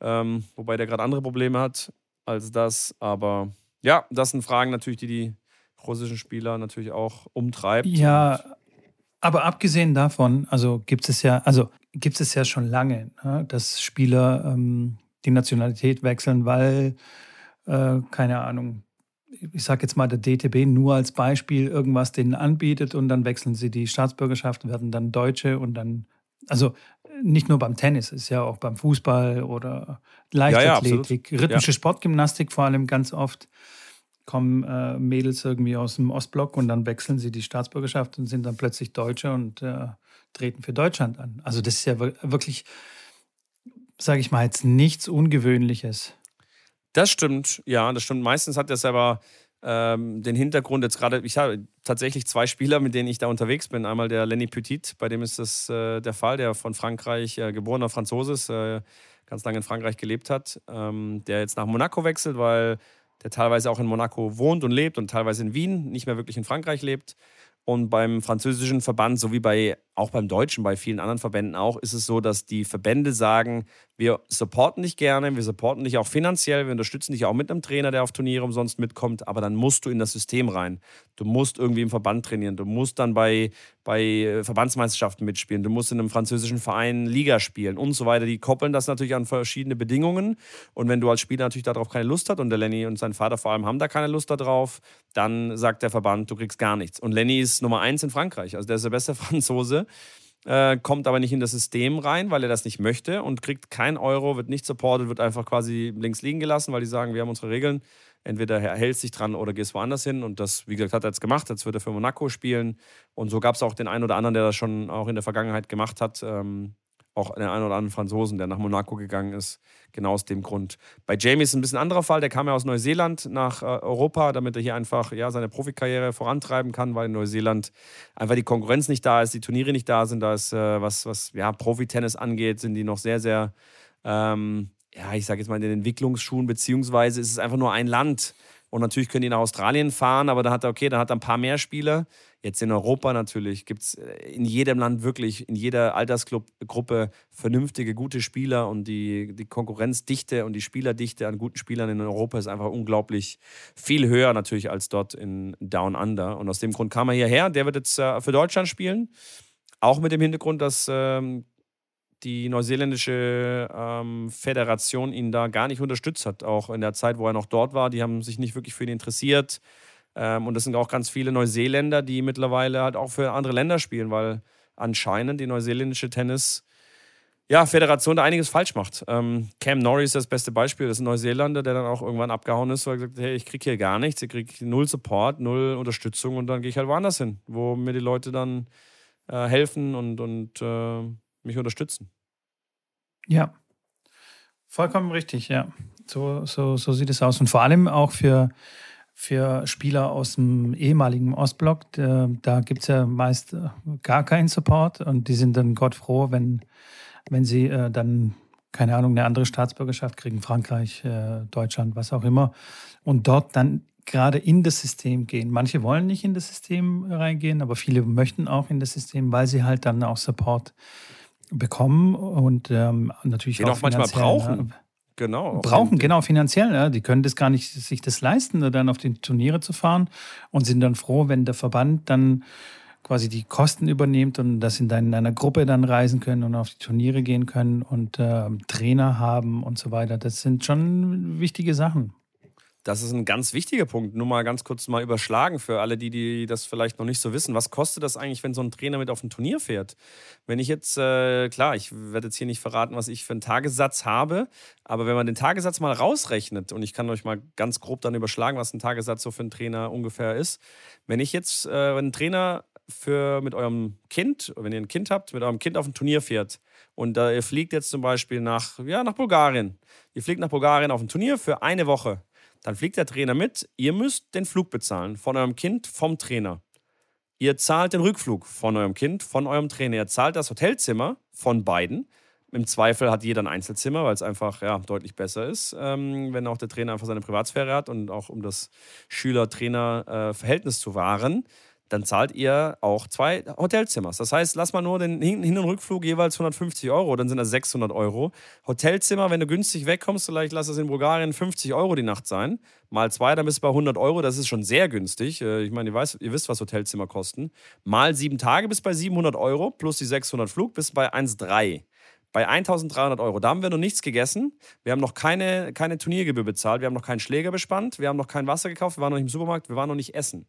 Ähm, wobei der gerade andere Probleme hat als das. Aber ja, das sind Fragen natürlich, die die russischen Spieler natürlich auch umtreibt. Ja, aber abgesehen davon, also gibt es ja, also gibt es ja schon lange, ne, dass Spieler ähm, die Nationalität wechseln, weil, äh, keine Ahnung, ich sage jetzt mal der DTB nur als Beispiel irgendwas denen anbietet und dann wechseln sie die Staatsbürgerschaft, werden dann Deutsche und dann, also nicht nur beim Tennis, ist ja auch beim Fußball oder Leichtathletik, ja, ja, rhythmische ja. Sportgymnastik vor allem ganz oft kommen äh, Mädels irgendwie aus dem Ostblock und dann wechseln sie die Staatsbürgerschaft und sind dann plötzlich Deutsche und äh, treten für Deutschland an. Also das ist ja wirklich, sage ich mal, jetzt nichts Ungewöhnliches. Das stimmt, ja, das stimmt. Meistens hat das aber ähm, den Hintergrund jetzt gerade, ich habe tatsächlich zwei Spieler, mit denen ich da unterwegs bin. Einmal der Lenny Petit, bei dem ist das äh, der Fall, der von Frankreich äh, geborener Franzose ist, äh, ganz lange in Frankreich gelebt hat, ähm, der jetzt nach Monaco wechselt, weil der teilweise auch in Monaco wohnt und lebt und teilweise in Wien, nicht mehr wirklich in Frankreich lebt. Und beim französischen Verband, sowie bei, auch beim deutschen, bei vielen anderen Verbänden auch, ist es so, dass die Verbände sagen, wir supporten dich gerne, wir supporten dich auch finanziell, wir unterstützen dich auch mit einem Trainer, der auf Turniere umsonst mitkommt, aber dann musst du in das System rein. Du musst irgendwie im Verband trainieren, du musst dann bei, bei Verbandsmeisterschaften mitspielen, du musst in einem französischen Verein Liga spielen und so weiter. Die koppeln das natürlich an verschiedene Bedingungen. Und wenn du als Spieler natürlich darauf keine Lust hast und der Lenny und sein Vater vor allem haben da keine Lust darauf, dann sagt der Verband, du kriegst gar nichts. Und Lenny ist Nummer eins in Frankreich, also der ist der beste Franzose äh, kommt aber nicht in das System rein, weil er das nicht möchte und kriegt kein Euro, wird nicht supported, wird einfach quasi links liegen gelassen, weil die sagen, wir haben unsere Regeln. Entweder hältst dich dran oder gehst woanders hin. Und das, wie gesagt, hat er jetzt gemacht. Jetzt wird er für Monaco spielen. Und so gab es auch den einen oder anderen, der das schon auch in der Vergangenheit gemacht hat. Ähm, auch den einen oder anderen Franzosen, der nach Monaco gegangen ist, genau aus dem Grund. Bei Jamie ist es ein bisschen anderer Fall. Der kam ja aus Neuseeland nach äh, Europa, damit er hier einfach ja, seine Profikarriere vorantreiben kann, weil in Neuseeland einfach die Konkurrenz nicht da ist, die Turniere nicht da sind. Da ist, äh, was, was ja, Profitennis angeht, sind die noch sehr, sehr, ähm, ja, ich sage jetzt mal in den Entwicklungsschuhen, beziehungsweise ist es einfach nur ein Land. Und natürlich können die nach Australien fahren, aber da hat er, okay, da hat er ein paar mehr Spieler. Jetzt in Europa natürlich gibt es äh, in jedem Land wirklich, in jeder Altersgruppe vernünftige, gute Spieler und die, die Konkurrenzdichte und die Spielerdichte an guten Spielern in Europa ist einfach unglaublich viel höher natürlich als dort in Down Under. Und aus dem Grund kam er hierher. Der wird jetzt äh, für Deutschland spielen. Auch mit dem Hintergrund, dass ähm, die neuseeländische ähm, Föderation ihn da gar nicht unterstützt hat, auch in der Zeit, wo er noch dort war. Die haben sich nicht wirklich für ihn interessiert. Ähm, und das sind auch ganz viele Neuseeländer, die mittlerweile halt auch für andere Länder spielen, weil anscheinend die neuseeländische Tennis ja, Föderation da einiges falsch macht. Ähm, Cam Norris ist das beste Beispiel, das ist ein Neuseeländer, der dann auch irgendwann abgehauen ist, weil er gesagt hat, hey, ich kriege hier gar nichts, ich kriege null Support, null Unterstützung und dann gehe ich halt woanders hin, wo mir die Leute dann äh, helfen und, und äh, mich unterstützen. Ja, vollkommen richtig, ja. So, so, so sieht es aus. Und vor allem auch für, für Spieler aus dem ehemaligen Ostblock, da, da gibt es ja meist äh, gar keinen Support und die sind dann Gott froh, wenn wenn sie äh, dann, keine Ahnung, eine andere Staatsbürgerschaft kriegen, Frankreich, äh, Deutschland, was auch immer, und dort dann gerade in das System gehen. Manche wollen nicht in das System reingehen, aber viele möchten auch in das System, weil sie halt dann auch Support bekommen und ähm, natürlich Den auch, auch manchmal brauchen. Genau. Brauchen, genau, finanziell. Ja. Die können das gar nicht sich das leisten, dann auf die Turniere zu fahren und sind dann froh, wenn der Verband dann quasi die Kosten übernimmt und dass sie dann in einer Gruppe dann reisen können und auf die Turniere gehen können und äh, Trainer haben und so weiter. Das sind schon wichtige Sachen. Das ist ein ganz wichtiger Punkt. Nur mal ganz kurz mal überschlagen für alle, die, die das vielleicht noch nicht so wissen. Was kostet das eigentlich, wenn so ein Trainer mit auf ein Turnier fährt? Wenn ich jetzt, äh, klar, ich werde jetzt hier nicht verraten, was ich für einen Tagessatz habe, aber wenn man den Tagessatz mal rausrechnet, und ich kann euch mal ganz grob dann überschlagen, was ein Tagessatz so für einen Trainer ungefähr ist. Wenn ich jetzt, äh, wenn ein Trainer für mit eurem Kind, wenn ihr ein Kind habt, mit eurem Kind auf ein Turnier fährt und äh, ihr fliegt jetzt zum Beispiel nach, ja, nach Bulgarien. Ihr fliegt nach Bulgarien auf ein Turnier für eine Woche. Dann fliegt der Trainer mit. Ihr müsst den Flug bezahlen von eurem Kind, vom Trainer. Ihr zahlt den Rückflug von eurem Kind, von eurem Trainer. Ihr zahlt das Hotelzimmer von beiden. Im Zweifel hat jeder ein Einzelzimmer, weil es einfach ja, deutlich besser ist, ähm, wenn auch der Trainer einfach seine Privatsphäre hat und auch um das Schüler-Trainer-Verhältnis äh, zu wahren dann zahlt ihr auch zwei Hotelzimmers. Das heißt, lass mal nur den Hin- und Rückflug jeweils 150 Euro, dann sind das 600 Euro. Hotelzimmer, wenn du günstig wegkommst, vielleicht lass es in Bulgarien 50 Euro die Nacht sein. Mal zwei, dann bist du bei 100 Euro, das ist schon sehr günstig. Äh, ich meine, ihr, weiß, ihr wisst, was Hotelzimmer kosten. Mal sieben Tage bis bei 700 Euro, plus die 600 Flug bis bei 1,3 bei 1300 Euro. Da haben wir noch nichts gegessen. Wir haben noch keine, keine Turniergebühr bezahlt. Wir haben noch keinen Schläger bespannt. Wir haben noch kein Wasser gekauft. Wir waren noch nicht im Supermarkt. Wir waren noch nicht essen.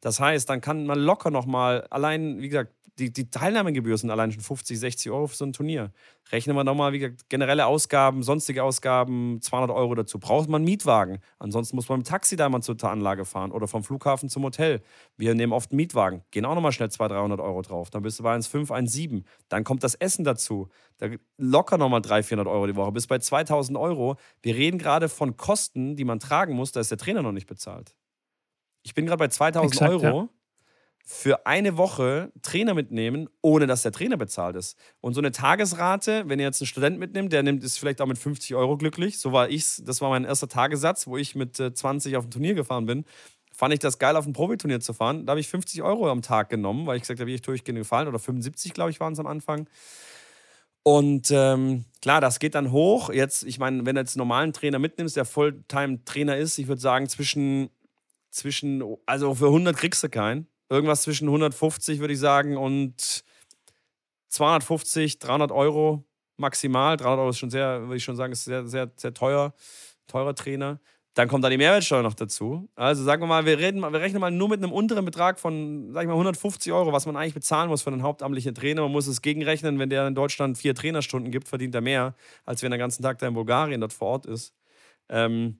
Das heißt, dann kann man locker nochmal, allein, wie gesagt, die, die Teilnahmegebühr sind allein schon 50, 60 Euro für so ein Turnier. Rechnen wir nochmal, wie gesagt, generelle Ausgaben, sonstige Ausgaben, 200 Euro dazu. Braucht man einen Mietwagen. Ansonsten muss man mit dem Taxi da mal zur Anlage fahren oder vom Flughafen zum Hotel. Wir nehmen oft einen Mietwagen. Gehen auch nochmal schnell 200, 300 Euro drauf. Dann bist du bei 1,5, 1,7. Dann kommt das Essen dazu. Da locker nochmal 300, 400 Euro die Woche. Bis bei 2000 Euro. Wir reden gerade von Kosten, die man tragen muss. Da ist der Trainer noch nicht bezahlt. Ich bin gerade bei 2000 Exakt, Euro. Ja. Für eine Woche Trainer mitnehmen, ohne dass der Trainer bezahlt ist. Und so eine Tagesrate, wenn ihr jetzt einen Student mitnimmt, der nimmt, ist vielleicht auch mit 50 Euro glücklich. So war ich's. Das war mein erster Tagessatz, wo ich mit 20 äh, auf ein Turnier gefahren bin. Fand ich das geil, auf ein Profiturnier zu fahren. Da habe ich 50 Euro am Tag genommen, weil ich gesagt habe, ich tue euch gerne gefallen. Oder 75, glaube ich, waren es am Anfang. Und ähm, klar, das geht dann hoch. Jetzt, ich meine, wenn du jetzt einen normalen Trainer mitnimmst, der Fulltime-Trainer ist, ich würde sagen, zwischen zwischen, also für 100 kriegst du keinen. Irgendwas zwischen 150, würde ich sagen, und 250, 300 Euro maximal. 300 Euro ist schon sehr, würde ich schon sagen, ist sehr, sehr, sehr teuer. Teurer Trainer. Dann kommt da die Mehrwertsteuer noch dazu. Also sagen wir mal, wir, reden, wir rechnen mal nur mit einem unteren Betrag von, sag ich mal, 150 Euro, was man eigentlich bezahlen muss für einen hauptamtlichen Trainer. Man muss es gegenrechnen, wenn der in Deutschland vier Trainerstunden gibt, verdient er mehr, als wenn er den ganzen Tag da in Bulgarien dort vor Ort ist. Ähm,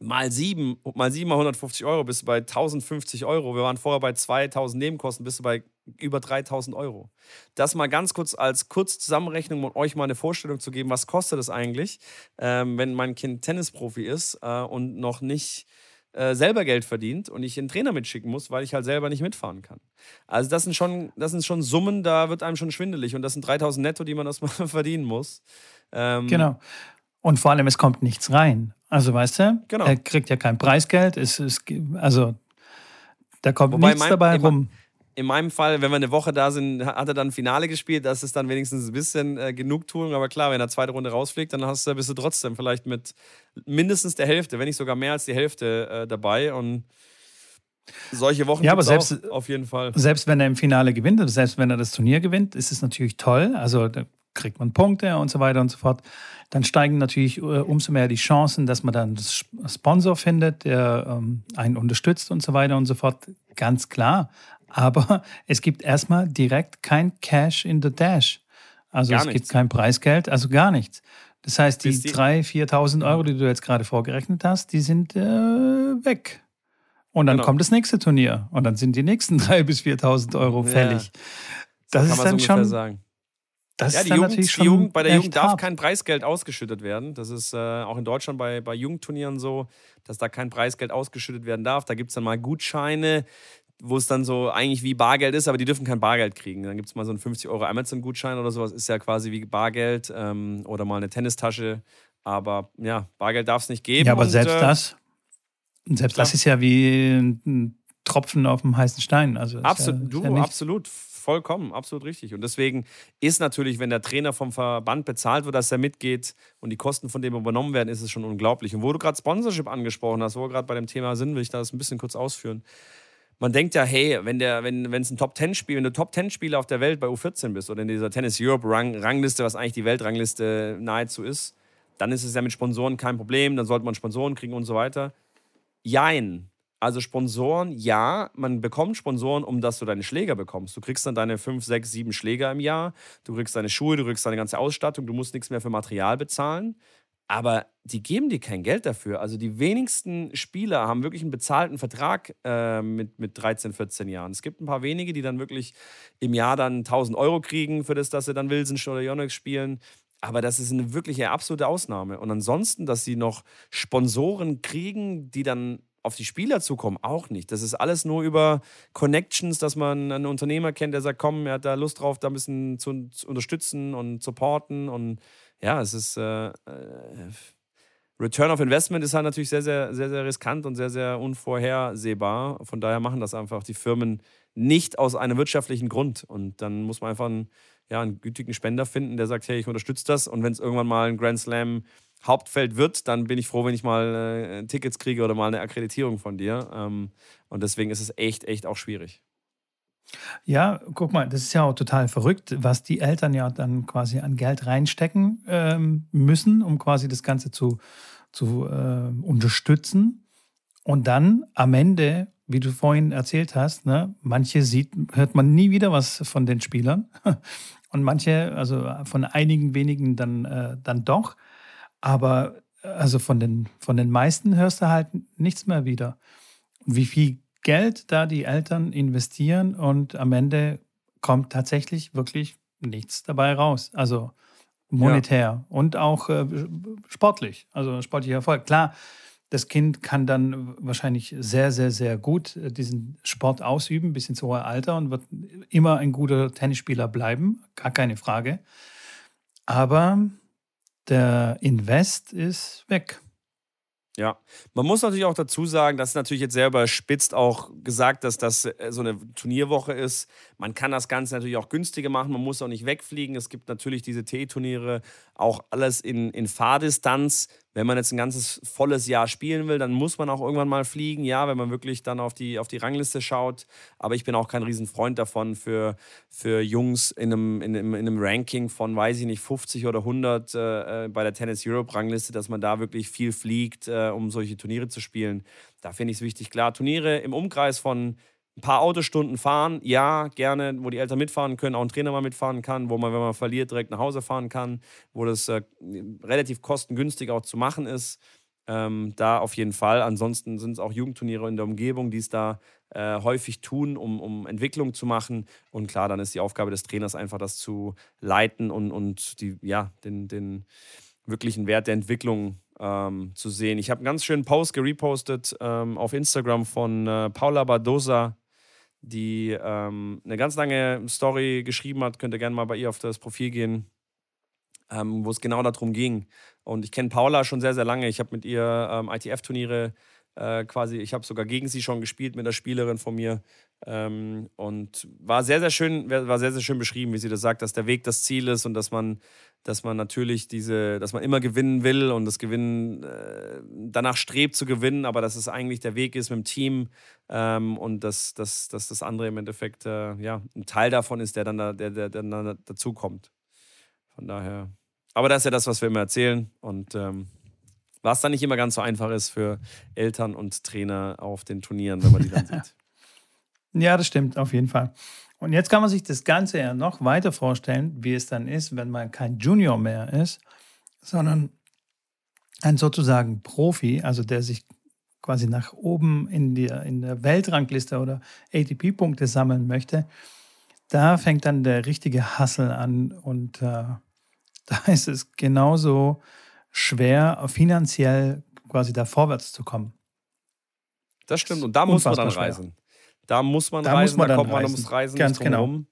mal sieben, mal sieben mal 150 Euro bist du bei 1050 Euro. Wir waren vorher bei 2000 Nebenkosten, bist du bei über 3000 Euro. Das mal ganz kurz als Kurzzusammenrechnung, um euch mal eine Vorstellung zu geben, was kostet es eigentlich, ähm, wenn mein Kind Tennisprofi ist äh, und noch nicht äh, selber Geld verdient und ich einen Trainer mitschicken muss, weil ich halt selber nicht mitfahren kann. Also das sind schon, das sind schon Summen, da wird einem schon schwindelig und das sind 3000 netto, die man erstmal verdienen muss. Ähm, genau. Und vor allem, es kommt nichts rein. Also weißt du, genau. er kriegt ja kein Preisgeld. Es, es, also da kommt Wobei nichts mein, dabei rum. In meinem Fall, wenn wir eine Woche da sind, hat er dann Finale gespielt. Das ist dann wenigstens ein bisschen äh, Genugtuung. Aber klar, wenn er zweite Runde rausfliegt, dann hast du, bist du trotzdem vielleicht mit mindestens der Hälfte, wenn nicht sogar mehr als die Hälfte äh, dabei. Und solche Wochen ja, aber selbst, auf jeden Fall. Selbst wenn er im Finale gewinnt, selbst wenn er das Turnier gewinnt, ist es natürlich toll. Also da kriegt man Punkte und so weiter und so fort. Dann steigen natürlich äh, umso mehr die Chancen, dass man dann einen Sponsor findet, der ähm, einen unterstützt und so weiter und so fort. Ganz klar. Aber es gibt erstmal direkt kein Cash in the Dash. Also gar es nichts. gibt kein Preisgeld, also gar nichts. Das heißt, die, die 3.000, 4.000 Euro, die du jetzt gerade vorgerechnet hast, die sind äh, weg. Und dann genau. kommt das nächste Turnier und dann sind die nächsten 3.000 bis 4.000 Euro fällig. Ja, das, das ist dann schon. Sagen. Das ja, die, Jugend, die Jugend, bei der Jugend darf hart. kein Preisgeld ausgeschüttet werden. Das ist äh, auch in Deutschland bei, bei Jugendturnieren so, dass da kein Preisgeld ausgeschüttet werden darf. Da gibt es dann mal Gutscheine, wo es dann so eigentlich wie Bargeld ist, aber die dürfen kein Bargeld kriegen. Dann gibt es mal so einen 50 Euro Amazon-Gutschein oder sowas, ist ja quasi wie Bargeld ähm, oder mal eine Tennistasche. Aber ja, Bargeld darf es nicht geben. Ja, aber und, selbst äh, das, selbst klar. das ist ja wie ein Tropfen auf dem heißen Stein. Also absolut, ja, du, ja absolut vollkommen, absolut richtig. Und deswegen ist natürlich, wenn der Trainer vom Verband bezahlt wird, dass er mitgeht und die Kosten von dem übernommen werden, ist es schon unglaublich. Und wo du gerade Sponsorship angesprochen hast, wo wir gerade bei dem Thema sind, will ich das ein bisschen kurz ausführen. Man denkt ja, hey, wenn der, wenn es ein Top 10 Spiel, wenn du Top 10 Spieler auf der Welt bei U14 bist oder in dieser Tennis Europe Rang, Rangliste, was eigentlich die Weltrangliste nahezu ist, dann ist es ja mit Sponsoren kein Problem, dann sollte man Sponsoren kriegen und so weiter. Jein. Also Sponsoren, ja, man bekommt Sponsoren, um dass du deine Schläger bekommst. Du kriegst dann deine fünf, sechs, sieben Schläger im Jahr, du kriegst deine Schuhe, du kriegst deine ganze Ausstattung, du musst nichts mehr für Material bezahlen. Aber die geben dir kein Geld dafür. Also die wenigsten Spieler haben wirklich einen bezahlten Vertrag äh, mit, mit 13, 14 Jahren. Es gibt ein paar wenige, die dann wirklich im Jahr dann 1000 Euro kriegen, für das, dass sie dann Wilson oder Yonex spielen. Aber das ist eine wirkliche absolute Ausnahme. Und ansonsten, dass sie noch Sponsoren kriegen, die dann auf die Spieler zukommen, auch nicht. Das ist alles nur über Connections, dass man einen Unternehmer kennt, der sagt, komm, er hat da Lust drauf, da ein bisschen zu, zu unterstützen und supporten. Und ja, es ist äh, äh, Return of Investment ist halt natürlich sehr, sehr, sehr, sehr riskant und sehr, sehr unvorhersehbar. Von daher machen das einfach die Firmen nicht aus einem wirtschaftlichen Grund. Und dann muss man einfach einen, ja, einen gütigen Spender finden, der sagt, hey, ich unterstütze das. Und wenn es irgendwann mal ein Grand Slam Hauptfeld wird, dann bin ich froh, wenn ich mal äh, Tickets kriege oder mal eine Akkreditierung von dir. Ähm, und deswegen ist es echt, echt auch schwierig. Ja, guck mal, das ist ja auch total verrückt, was die Eltern ja dann quasi an Geld reinstecken ähm, müssen, um quasi das Ganze zu, zu äh, unterstützen. Und dann am Ende, wie du vorhin erzählt hast, ne, manche sieht, hört man nie wieder was von den Spielern und manche, also von einigen wenigen dann, äh, dann doch. Aber also von den, von den meisten hörst du halt nichts mehr wieder. Wie viel Geld da die Eltern investieren und am Ende kommt tatsächlich wirklich nichts dabei raus. Also monetär ja. und auch äh, sportlich, also sportlicher Erfolg. Klar, das Kind kann dann wahrscheinlich sehr, sehr, sehr gut äh, diesen Sport ausüben bis ins hohe Alter und wird immer ein guter Tennisspieler bleiben, gar keine Frage. Aber der Invest ist weg. Ja, man muss natürlich auch dazu sagen, das ist natürlich jetzt sehr überspitzt auch gesagt, dass das äh, so eine Turnierwoche ist. Man kann das Ganze natürlich auch günstiger machen, man muss auch nicht wegfliegen. Es gibt natürlich diese T-Turniere, auch alles in, in Fahrdistanz. Wenn man jetzt ein ganzes volles Jahr spielen will, dann muss man auch irgendwann mal fliegen, ja, wenn man wirklich dann auf die, auf die Rangliste schaut. Aber ich bin auch kein Riesenfreund davon für, für Jungs in einem, in, einem, in einem Ranking von, weiß ich nicht, 50 oder 100 äh, äh, bei der Tennis Europe Rangliste, dass man da wirklich viel fliegt, äh, um solche Turniere zu spielen. Da finde ich es wichtig. Klar, Turniere im Umkreis von ein paar Autostunden fahren, ja, gerne, wo die Eltern mitfahren können, auch ein Trainer mal mitfahren kann, wo man, wenn man verliert, direkt nach Hause fahren kann, wo das äh, relativ kostengünstig auch zu machen ist. Ähm, da auf jeden Fall. Ansonsten sind es auch Jugendturniere in der Umgebung, die es da äh, häufig tun, um, um Entwicklung zu machen. Und klar, dann ist die Aufgabe des Trainers einfach, das zu leiten und, und die, ja, den, den wirklichen Wert der Entwicklung ähm, zu sehen. Ich habe einen ganz schönen Post gerepostet ähm, auf Instagram von äh, Paula Badosa, die ähm, eine ganz lange Story geschrieben hat. Könnt ihr gerne mal bei ihr auf das Profil gehen, ähm, wo es genau darum ging. Und ich kenne Paula schon sehr, sehr lange. Ich habe mit ihr ähm, ITF-Turniere äh, quasi, ich habe sogar gegen sie schon gespielt mit einer Spielerin von mir. Ähm, und war sehr, sehr schön, war sehr, sehr schön beschrieben, wie sie das sagt, dass der Weg das Ziel ist und dass man, dass man natürlich diese, dass man immer gewinnen will und das Gewinnen äh, danach strebt zu gewinnen, aber dass es eigentlich der Weg ist mit dem Team ähm, und dass, dass, dass das andere im Endeffekt äh, ja, ein Teil davon ist, der dann, da, der, der, dann dazukommt. Von daher. Aber das ist ja das, was wir immer erzählen. Und ähm, was dann nicht immer ganz so einfach ist für Eltern und Trainer auf den Turnieren, wenn man die dann sieht. Ja, das stimmt, auf jeden Fall. Und jetzt kann man sich das Ganze ja noch weiter vorstellen, wie es dann ist, wenn man kein Junior mehr ist, sondern ein sozusagen Profi, also der sich quasi nach oben in, die, in der Weltrangliste oder ATP-Punkte sammeln möchte, da fängt dann der richtige Hassel an und äh, da ist es genauso schwer, finanziell quasi da vorwärts zu kommen. Das stimmt. Und da muss man dann schwer. reisen. Da muss man da reisen, muss man da kommt man reisen. ums Reisen Ganz nicht genau.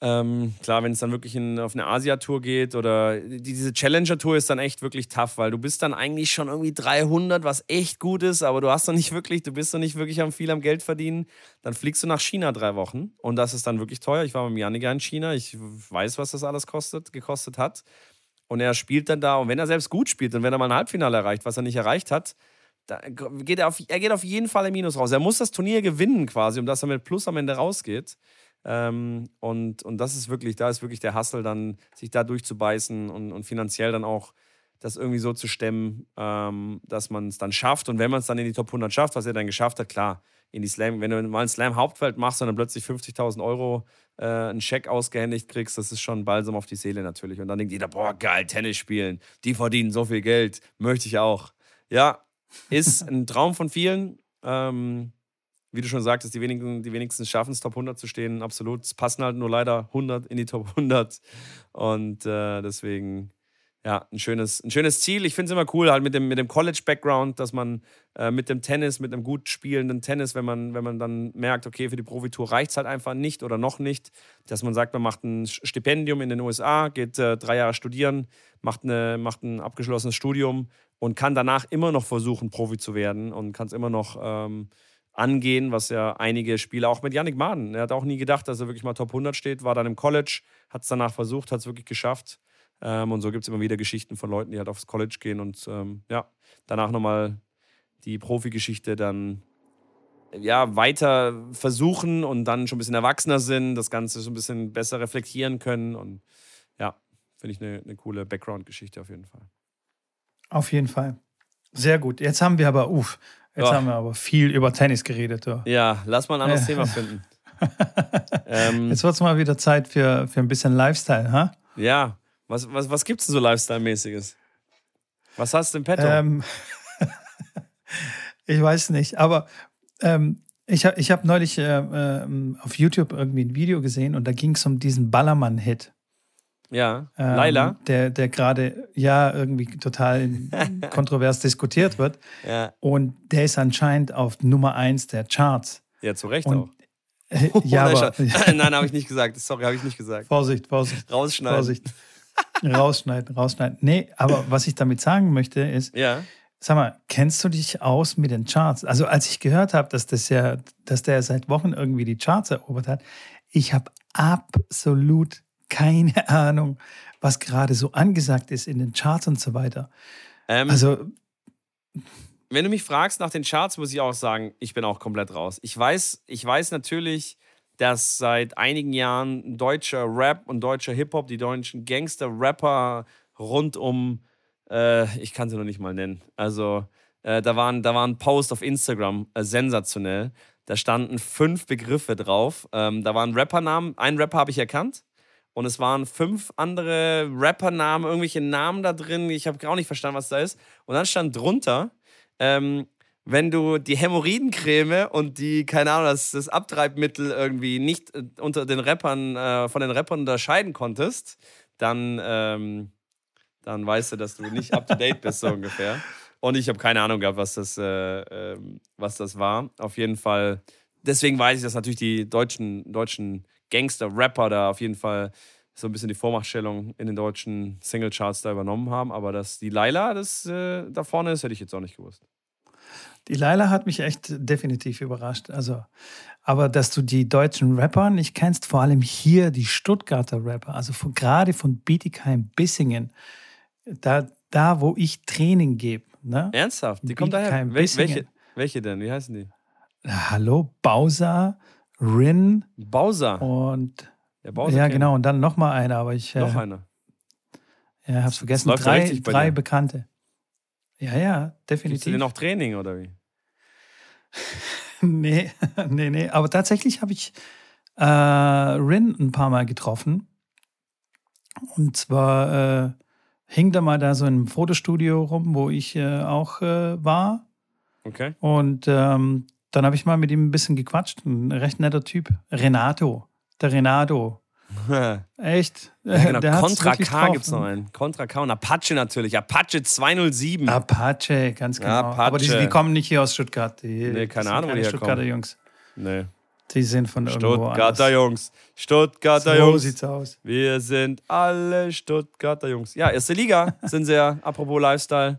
Ähm, klar, wenn es dann wirklich in, auf eine Asia-Tour geht oder diese Challenger-Tour ist dann echt wirklich tough, weil du bist dann eigentlich schon irgendwie 300, was echt gut ist, aber du hast noch nicht wirklich, du bist noch nicht wirklich am viel am Geld verdienen. Dann fliegst du nach China drei Wochen und das ist dann wirklich teuer. Ich war mit Janik in China, ich weiß, was das alles kostet, gekostet hat. Und er spielt dann da und wenn er selbst gut spielt und wenn er mal ein Halbfinale erreicht, was er nicht erreicht hat, geht er, auf, er geht auf jeden Fall im Minus raus. Er muss das Turnier gewinnen quasi, um dass er mit Plus am Ende rausgeht. Ähm, und, und das ist wirklich, da ist wirklich der Hassel, dann sich da durchzubeißen und, und finanziell dann auch das irgendwie so zu stemmen, ähm, dass man es dann schafft. Und wenn man es dann in die Top 100 schafft, was er dann geschafft hat, klar, in die Slam, wenn du mal ein Slam-Hauptfeld machst und dann plötzlich 50.000 Euro äh, einen Scheck ausgehändigt kriegst, das ist schon Balsam auf die Seele natürlich. Und dann denkt jeder, boah, geil, Tennis spielen, die verdienen so viel Geld, möchte ich auch. Ja, ist ein Traum von vielen. Ähm, wie du schon sagtest, die, wenigen, die wenigsten schaffen es, Top 100 zu stehen. Absolut. Es passen halt nur leider 100 in die Top 100. Und äh, deswegen, ja, ein schönes, ein schönes Ziel. Ich finde es immer cool, halt mit dem, mit dem College-Background, dass man äh, mit dem Tennis, mit einem gut spielenden Tennis, wenn man, wenn man dann merkt, okay, für die Profitour reicht es halt einfach nicht oder noch nicht, dass man sagt, man macht ein Stipendium in den USA, geht äh, drei Jahre studieren, macht, eine, macht ein abgeschlossenes Studium und kann danach immer noch versuchen, Profi zu werden und kann es immer noch. Ähm, angehen, was ja einige Spieler, auch mit Yannick Maden, er hat auch nie gedacht, dass er wirklich mal Top 100 steht, war dann im College, hat es danach versucht, hat es wirklich geschafft. Ähm, und so gibt es immer wieder Geschichten von Leuten, die halt aufs College gehen und ähm, ja, danach nochmal die Profigeschichte dann ja, weiter versuchen und dann schon ein bisschen erwachsener sind, das Ganze so ein bisschen besser reflektieren können. Und ja, finde ich eine, eine coole Background-Geschichte auf jeden Fall. Auf jeden Fall. Sehr gut. Jetzt haben wir aber, uff, Jetzt ja. haben wir aber viel über Tennis geredet. Du. Ja, lass mal ein anderes Thema finden. ähm, Jetzt wird es mal wieder Zeit für, für ein bisschen Lifestyle, ha? Ja, was, was, was gibt es denn so Lifestyle-mäßiges? Was hast du im Petto? Ähm, ich weiß nicht, aber ähm, ich habe ich hab neulich äh, äh, auf YouTube irgendwie ein Video gesehen und da ging es um diesen Ballermann-Hit. Ja, ähm, Laila. Der, der gerade ja irgendwie total kontrovers diskutiert wird. Ja. Und der ist anscheinend auf Nummer eins der Charts. Ja, zu Recht Und, auch. Äh, ja, aber, Nein, habe ich nicht gesagt. Sorry, habe ich nicht gesagt. Vorsicht, Vorsicht. Rausschneiden. Vorsicht. Rausschneiden, rausschneiden. Nee, aber was ich damit sagen möchte ist, ja. sag mal, kennst du dich aus mit den Charts? Also als ich gehört habe, dass das ja, dass der seit Wochen irgendwie die Charts erobert hat, ich habe absolut keine Ahnung, was gerade so angesagt ist in den Charts und so weiter. Ähm, also. Wenn du mich fragst nach den Charts, muss ich auch sagen, ich bin auch komplett raus. Ich weiß, ich weiß natürlich, dass seit einigen Jahren deutscher Rap und deutscher Hip-Hop, die deutschen Gangster-Rapper rund um, äh, ich kann sie noch nicht mal nennen. Also, äh, da, waren, da war ein Post auf Instagram, äh, sensationell. Da standen fünf Begriffe drauf. Ähm, da waren Rappernamen. Einen Rapper habe ich erkannt. Und es waren fünf andere Rappernamen, irgendwelche Namen da drin. Ich habe auch nicht verstanden, was da ist. Und dann stand drunter, ähm, wenn du die Hämorrhoidencreme und die, keine Ahnung, das, das Abtreibmittel irgendwie nicht äh, unter den Rappern, äh, von den Rappern unterscheiden konntest, dann, ähm, dann weißt du, dass du nicht up to date bist, so ungefähr. Und ich habe keine Ahnung gehabt, was das, äh, äh, was das war. Auf jeden Fall. Deswegen weiß ich, dass natürlich die deutschen, deutschen Gangster-Rapper da auf jeden Fall so ein bisschen die Vormachtstellung in den deutschen Singlecharts da übernommen haben. Aber dass die Laila das äh, da vorne ist, hätte ich jetzt auch nicht gewusst. Die Laila hat mich echt definitiv überrascht. Also, aber dass du die deutschen Rapper nicht kennst, vor allem hier die Stuttgarter Rapper, also von, gerade von Bietigheim-Bissingen, da, da wo ich Training gebe. Ne? Ernsthaft? Die kommen daher? Wel welche, welche denn? Wie heißen die? Hallo, Bowser, Rin. Bowser. Und ja, Bowser ja genau. Und dann noch mal einer, aber ich. Noch äh, einer. Ja, hab's vergessen. Drei, drei Bekannte. Ja, ja, definitiv. Gibst du noch Training oder wie? nee, nee, nee. Aber tatsächlich habe ich äh, Rin ein paar Mal getroffen. Und zwar äh, hing da mal da so im Fotostudio rum, wo ich äh, auch äh, war. Okay. Und ähm, dann habe ich mal mit ihm ein bisschen gequatscht. Ein recht netter Typ. Renato. Der Renato. Echt? Ja, genau. Der Contra K gibt es noch einen. Contra K und Apache natürlich. Apache 207. Apache, ganz genau. Apache. Aber die, die kommen nicht hier aus Stuttgart. Die, Nee, keine Ahnung, wo die Stuttgarter herkommen. Jungs. Nee. Die sind von irgendwo Stuttgarter anders. Jungs. Stuttgarter So Jungs. sieht's aus. Wir sind alle Stuttgarter Jungs. Ja, erste Liga sind sie ja. Apropos Lifestyle.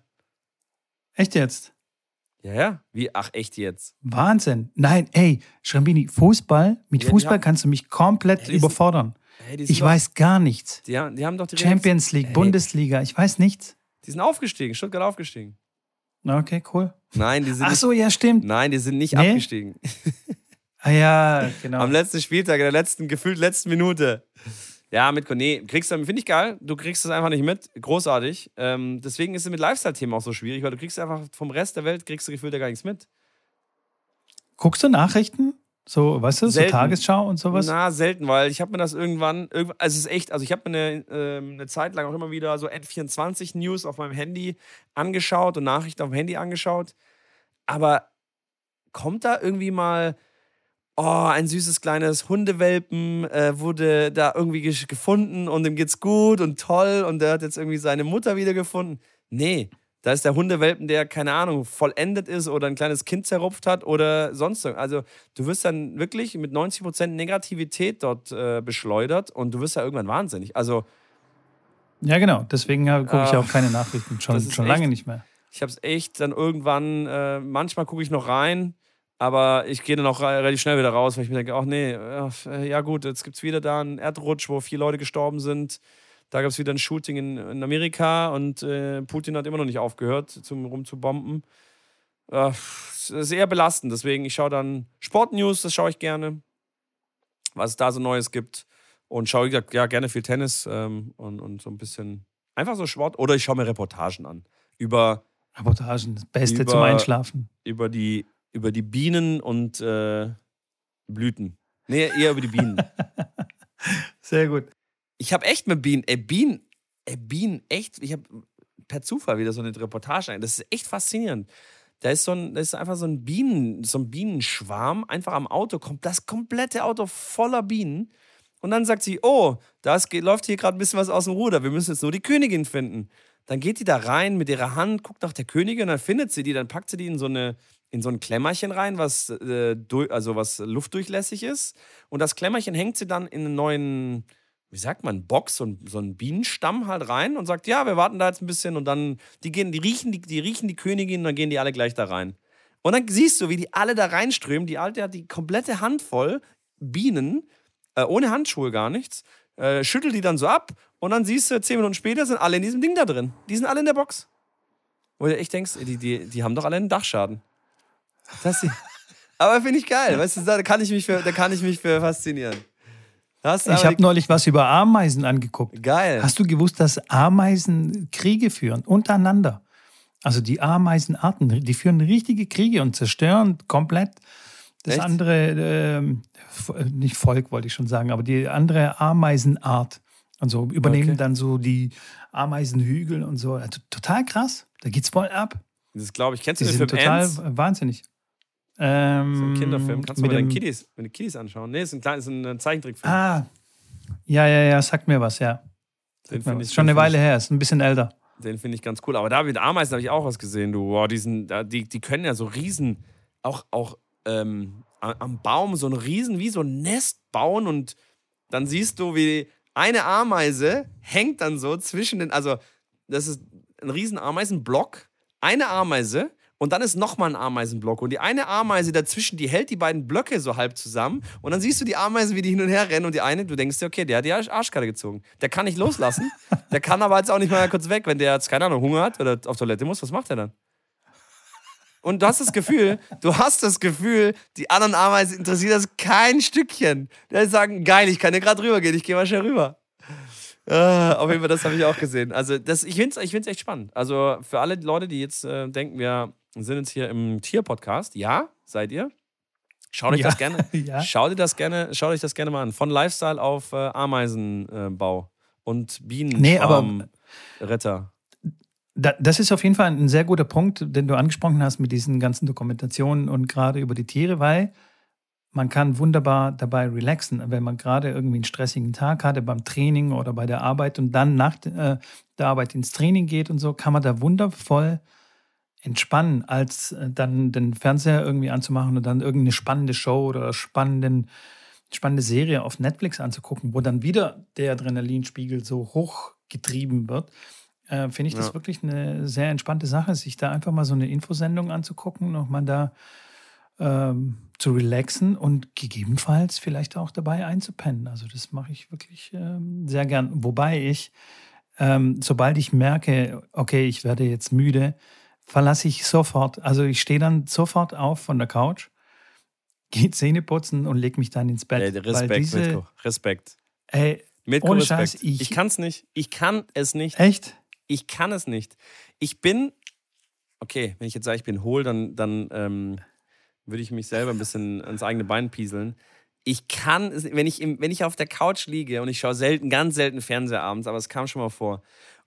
Echt jetzt? Ja, ja. Wie? Ach, echt jetzt? Wahnsinn. Nein, ey, Schrambini, Fußball, mit Ja, Fußball haben- kannst du mich komplett Ja, überfordern. Hey, Ich doch, weiß gar nichts. Die, haben- die haben doch die Champions League, Ey. Bundesliga, ich weiß nichts. Die sind aufgestiegen. Stuttgart aufgestiegen. Okay, cool. Nein, die sind Ach nicht, so, ja, stimmt. Nein, die sind nicht Nee? abgestiegen. Ah ja, genau. Am letzten Spieltag, in der letzten, gefühlt letzten Minute. Ja, mit nee, kriegst du, finde ich geil. Du kriegst es einfach nicht mit. Großartig. Ähm, deswegen ist es mit Lifestyle-Themen auch so schwierig, weil du kriegst einfach vom Rest der Welt, kriegst du gefühlt ja gar nichts mit. Guckst du Nachrichten? So, weißt du, so Selten. Tagesschau und sowas? Na, selten, weil ich habe mir das irgendwann, irgendwann, also es ist echt, also ich habe mir eine, ähm, eine Zeit lang auch immer wieder so N24 News auf meinem Handy angeschaut und Nachrichten auf dem Handy angeschaut. Aber kommt da irgendwie mal, oh, ein süßes kleines Hundewelpen äh, wurde da irgendwie gefunden und dem geht's gut und toll und der hat jetzt irgendwie seine Mutter wiedergefunden? Nee. Da ist der Hundewelpen, der, keine Ahnung, vollendet ist oder ein kleines Kind zerrupft hat oder sonst irgendwas. Also, du wirst dann wirklich mit 90% Negativität dort äh, beschleudert und du wirst ja irgendwann wahnsinnig. Also, Ja, genau. Deswegen gucke ich Ah, auch keine Nachrichten. Schon, schon echt- lange nicht mehr. ich habe es echt dann irgendwann, äh, manchmal gucke ich noch rein, aber ich gehe dann auch re- relativ schnell wieder raus, weil ich mir denke, ach nee, äh, ja gut, jetzt gibt es wieder da einen Erdrutsch, wo vier Leute gestorben sind. Da gab es wieder ein Shooting in, in Amerika und äh, Putin hat immer noch nicht aufgehört, zum rumzubomben. Äh, eher belastend, deswegen ich schaue dann Sportnews, das schaue ich gerne, was es da so Neues gibt. Und schaue, wie gesagt, ja, gerne viel Tennis ähm, und, und so ein bisschen einfach so Sport. Oder ich schaue mir Reportagen an über Reportagen, das Beste Über- zum Einschlafen. über die, über die Bienen und äh, Blüten. Nee, eher über die Bienen. Sehr gut. Ich habe echt mit Bienen, ey, Bienen, ey, Bienen, echt, ich habe per Zufall wieder so eine Reportage. Das ist echt faszinierend. Da ist, so ein, da ist einfach so ein Bienen, so ein Bienenschwarm einfach am Auto, kommt das komplette Auto voller Bienen. Und dann sagt sie, oh, da läuft hier gerade ein bisschen was aus dem Ruder, wir müssen jetzt nur die Königin finden. Dann geht die da rein mit ihrer Hand, guckt nach der Königin, dann findet sie die, dann packt sie die in so, eine, in so ein Klemmerchen rein, was, äh, also was luftdurchlässig ist. Und das Klemmerchen hängt sie dann in einen neuen, wie sagt man, Box, so, ein, so einen Bienenstamm halt rein und sagt, ja, wir warten da jetzt ein bisschen und dann, die gehen, die riechen die, die riechen die Königin und dann gehen die alle gleich da rein. Und dann siehst du, wie die alle da reinströmen. Die Alte hat die komplette Hand voll Bienen, äh, ohne Handschuhe gar nichts, äh, schüttelt die dann so ab und dann siehst du, zehn Minuten später sind alle in diesem Ding da drin. Die sind alle in der Box. Wo du echt denkst, die, die, die haben doch alle einen Dachschaden. Das, aber finde ich geil, weißt du, da kann ich mich für, da kann ich mich für faszinieren. Ich habe neulich was über Ameisen angeguckt. die- geil. Hast du gewusst, dass Ameisen Kriege führen untereinander? Also die Ameisenarten, die führen richtige Kriege und zerstören komplett das Echt? andere, F- nicht Volk wollte ich schon sagen, aber die andere Ameisenart. Und so übernehmen Okay. dann so die Ameisenhügel und so. Also, total krass. Da geht's voll ab. Das glaube ich. Kennst Die du den sind total Ants? wahnsinnig. Ähm, So ein Kinderfilm. Kannst du mit mal deine Kiddies, deine Kiddies anschauen? Nee, ist ein, klein, ist ein Zeichentrickfilm. Ah, ja, ja, ja, sagt mir was, ja. den mir was. ich, Schon eine Weile her, ist ein bisschen älter. Den finde ich ganz cool. Aber da mit Ameisen habe ich auch was gesehen, du. Wow, die, sind, da- die, die können ja so riesen, auch, auch ähm, am Baum so ein riesen, wie so ein Nest bauen und dann siehst du, wie eine Ameise hängt dann so zwischen den, also das ist ein riesen Ameisenblock, eine Ameise und dann ist nochmal ein Ameisenblock. Und die eine Ameise dazwischen, die hält die beiden Blöcke so halb zusammen. Und dann siehst du die Ameisen, wie die hin und her rennen. Und die eine, du denkst dir, okay, der hat die Arsch- Arschkarte gezogen. Der kann nicht loslassen. Der kann aber jetzt auch nicht mal kurz weg. Wenn der jetzt, keine Ahnung, Hunger hat oder auf Toilette muss, was macht er dann? Und du hast das Gefühl, du hast das Gefühl, die anderen Ameisen interessiert das kein Stückchen. Die sagen, geil, ich kann ja gerade rübergehen, ich gehe mal schnell rüber. Ah, auf jeden Fall, das habe ich auch gesehen. Also, das, ich finde es ich find's echt spannend. Also, für alle Leute, die jetzt äh, denken, wir sind jetzt hier im Tier-Podcast, ja, seid ihr. Schaut euch Ja. das gerne, Ja. schaut ihr das gerne, schaut euch das gerne mal an. Von Lifestyle auf äh, Ameisenbau und Nee, aber-. Da, das ist auf jeden Fall ein sehr guter Punkt, den du angesprochen hast mit diesen ganzen Dokumentationen und gerade über die Tiere, weil man kann wunderbar dabei relaxen, wenn man gerade irgendwie einen stressigen Tag hatte beim Training oder bei der Arbeit und dann nach äh, der Arbeit ins Training geht und so, kann man da wundervoll entspannen, als äh, dann den Fernseher irgendwie anzumachen und dann irgendeine spannende Show oder spannenden, spannende Serie auf Netflix anzugucken, wo dann wieder der Adrenalinspiegel so hochgetrieben wird äh, finde ich das Ja. wirklich eine sehr entspannte Sache, sich da einfach mal so eine Infosendung anzugucken, nochmal da ähm, zu relaxen und gegebenenfalls vielleicht auch dabei einzupennen. Also das mache ich wirklich ähm, sehr gern. Wobei ich, ähm, sobald ich merke, okay, ich werde jetzt müde, verlasse ich sofort, also ich stehe dann sofort auf von der Couch, gehe Zähne putzen und lege mich dann ins Bett. Ey, Respekt, diese, Mitko. Respekt. Ey, Mitko, Ohne Respekt. Scheiß, ich- ich kann es nicht. Ich kann es nicht. echt? Ich kann es nicht. Ich bin, okay, wenn ich jetzt sage, ich bin hohl, dann, dann ähm, würde ich mich selber ein bisschen ans eigene Bein pieseln. Ich kann, wenn ich, wenn ich auf der Couch liege und ich schaue selten, ganz selten Fernseher abends, aber es kam schon mal vor.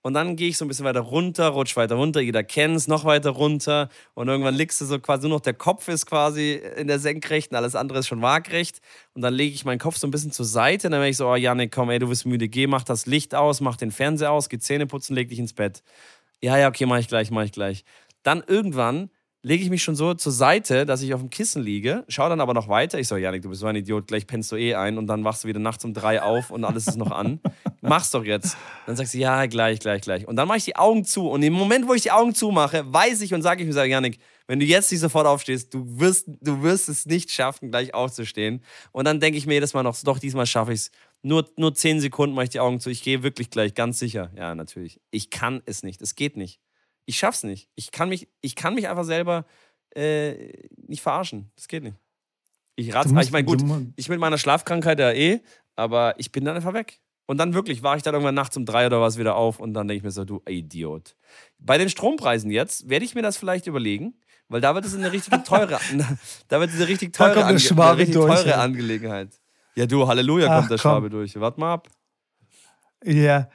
Und dann gehe ich so ein bisschen weiter runter, rutsch weiter runter, jeder kennt es, noch weiter runter. Und irgendwann liegst du so quasi, nur noch der Kopf ist quasi in der Senkrechten, alles andere ist schon waagrecht. Und dann lege ich meinen Kopf so ein bisschen zur Seite. Und dann bin ich so, oh Janik, komm, ey, du bist müde, geh, mach das Licht aus, mach den Fernseher aus, geh Zähne putzen, leg dich ins Bett. Ja, ja, okay, mach ich gleich, mach ich gleich. Dann irgendwann lege ich mich schon so zur Seite, dass ich auf dem Kissen liege, schaue dann aber noch weiter. Ich so, Janik, du bist so ein Idiot, gleich pennst du eh ein und dann wachst du wieder nachts um drei auf und alles ist noch an. Mach's doch jetzt. Dann sagst du, ja, gleich, gleich, gleich. Und dann mache ich die Augen zu und im Moment, wo ich die Augen zumache, weiß ich und sage ich mir, sage, Janik, wenn du jetzt nicht sofort aufstehst, du wirst, du wirst es nicht schaffen, gleich aufzustehen. Und dann denke ich mir jedes Mal noch, doch, diesmal schaffe ich es. Nur, nur zehn Sekunden mache ich die Augen zu. Ich gehe wirklich gleich, ganz sicher. Ja, natürlich. Ich kann es nicht. Es geht nicht. Ich schaff's nicht. Ich kann mich, ich kann mich einfach selber äh, nicht verarschen. Das geht nicht. Ich rat's, musst- ich meine, gut, ich mit meiner Schlafkrankheit ja eh, aber ich bin dann einfach weg. Und dann wirklich wache ich dann irgendwann nachts um drei oder was wieder auf und dann denke ich mir so, du Idiot. Bei den Strompreisen jetzt werde ich mir das vielleicht überlegen, weil da wird es eine richtig teure, da wird es eine richtig teure, der Ange eine richtig durch, teure ja. Angelegenheit. Ja, du, Halleluja, Ach, kommt der komm. Schwabe durch. Warte mal ab. Ja,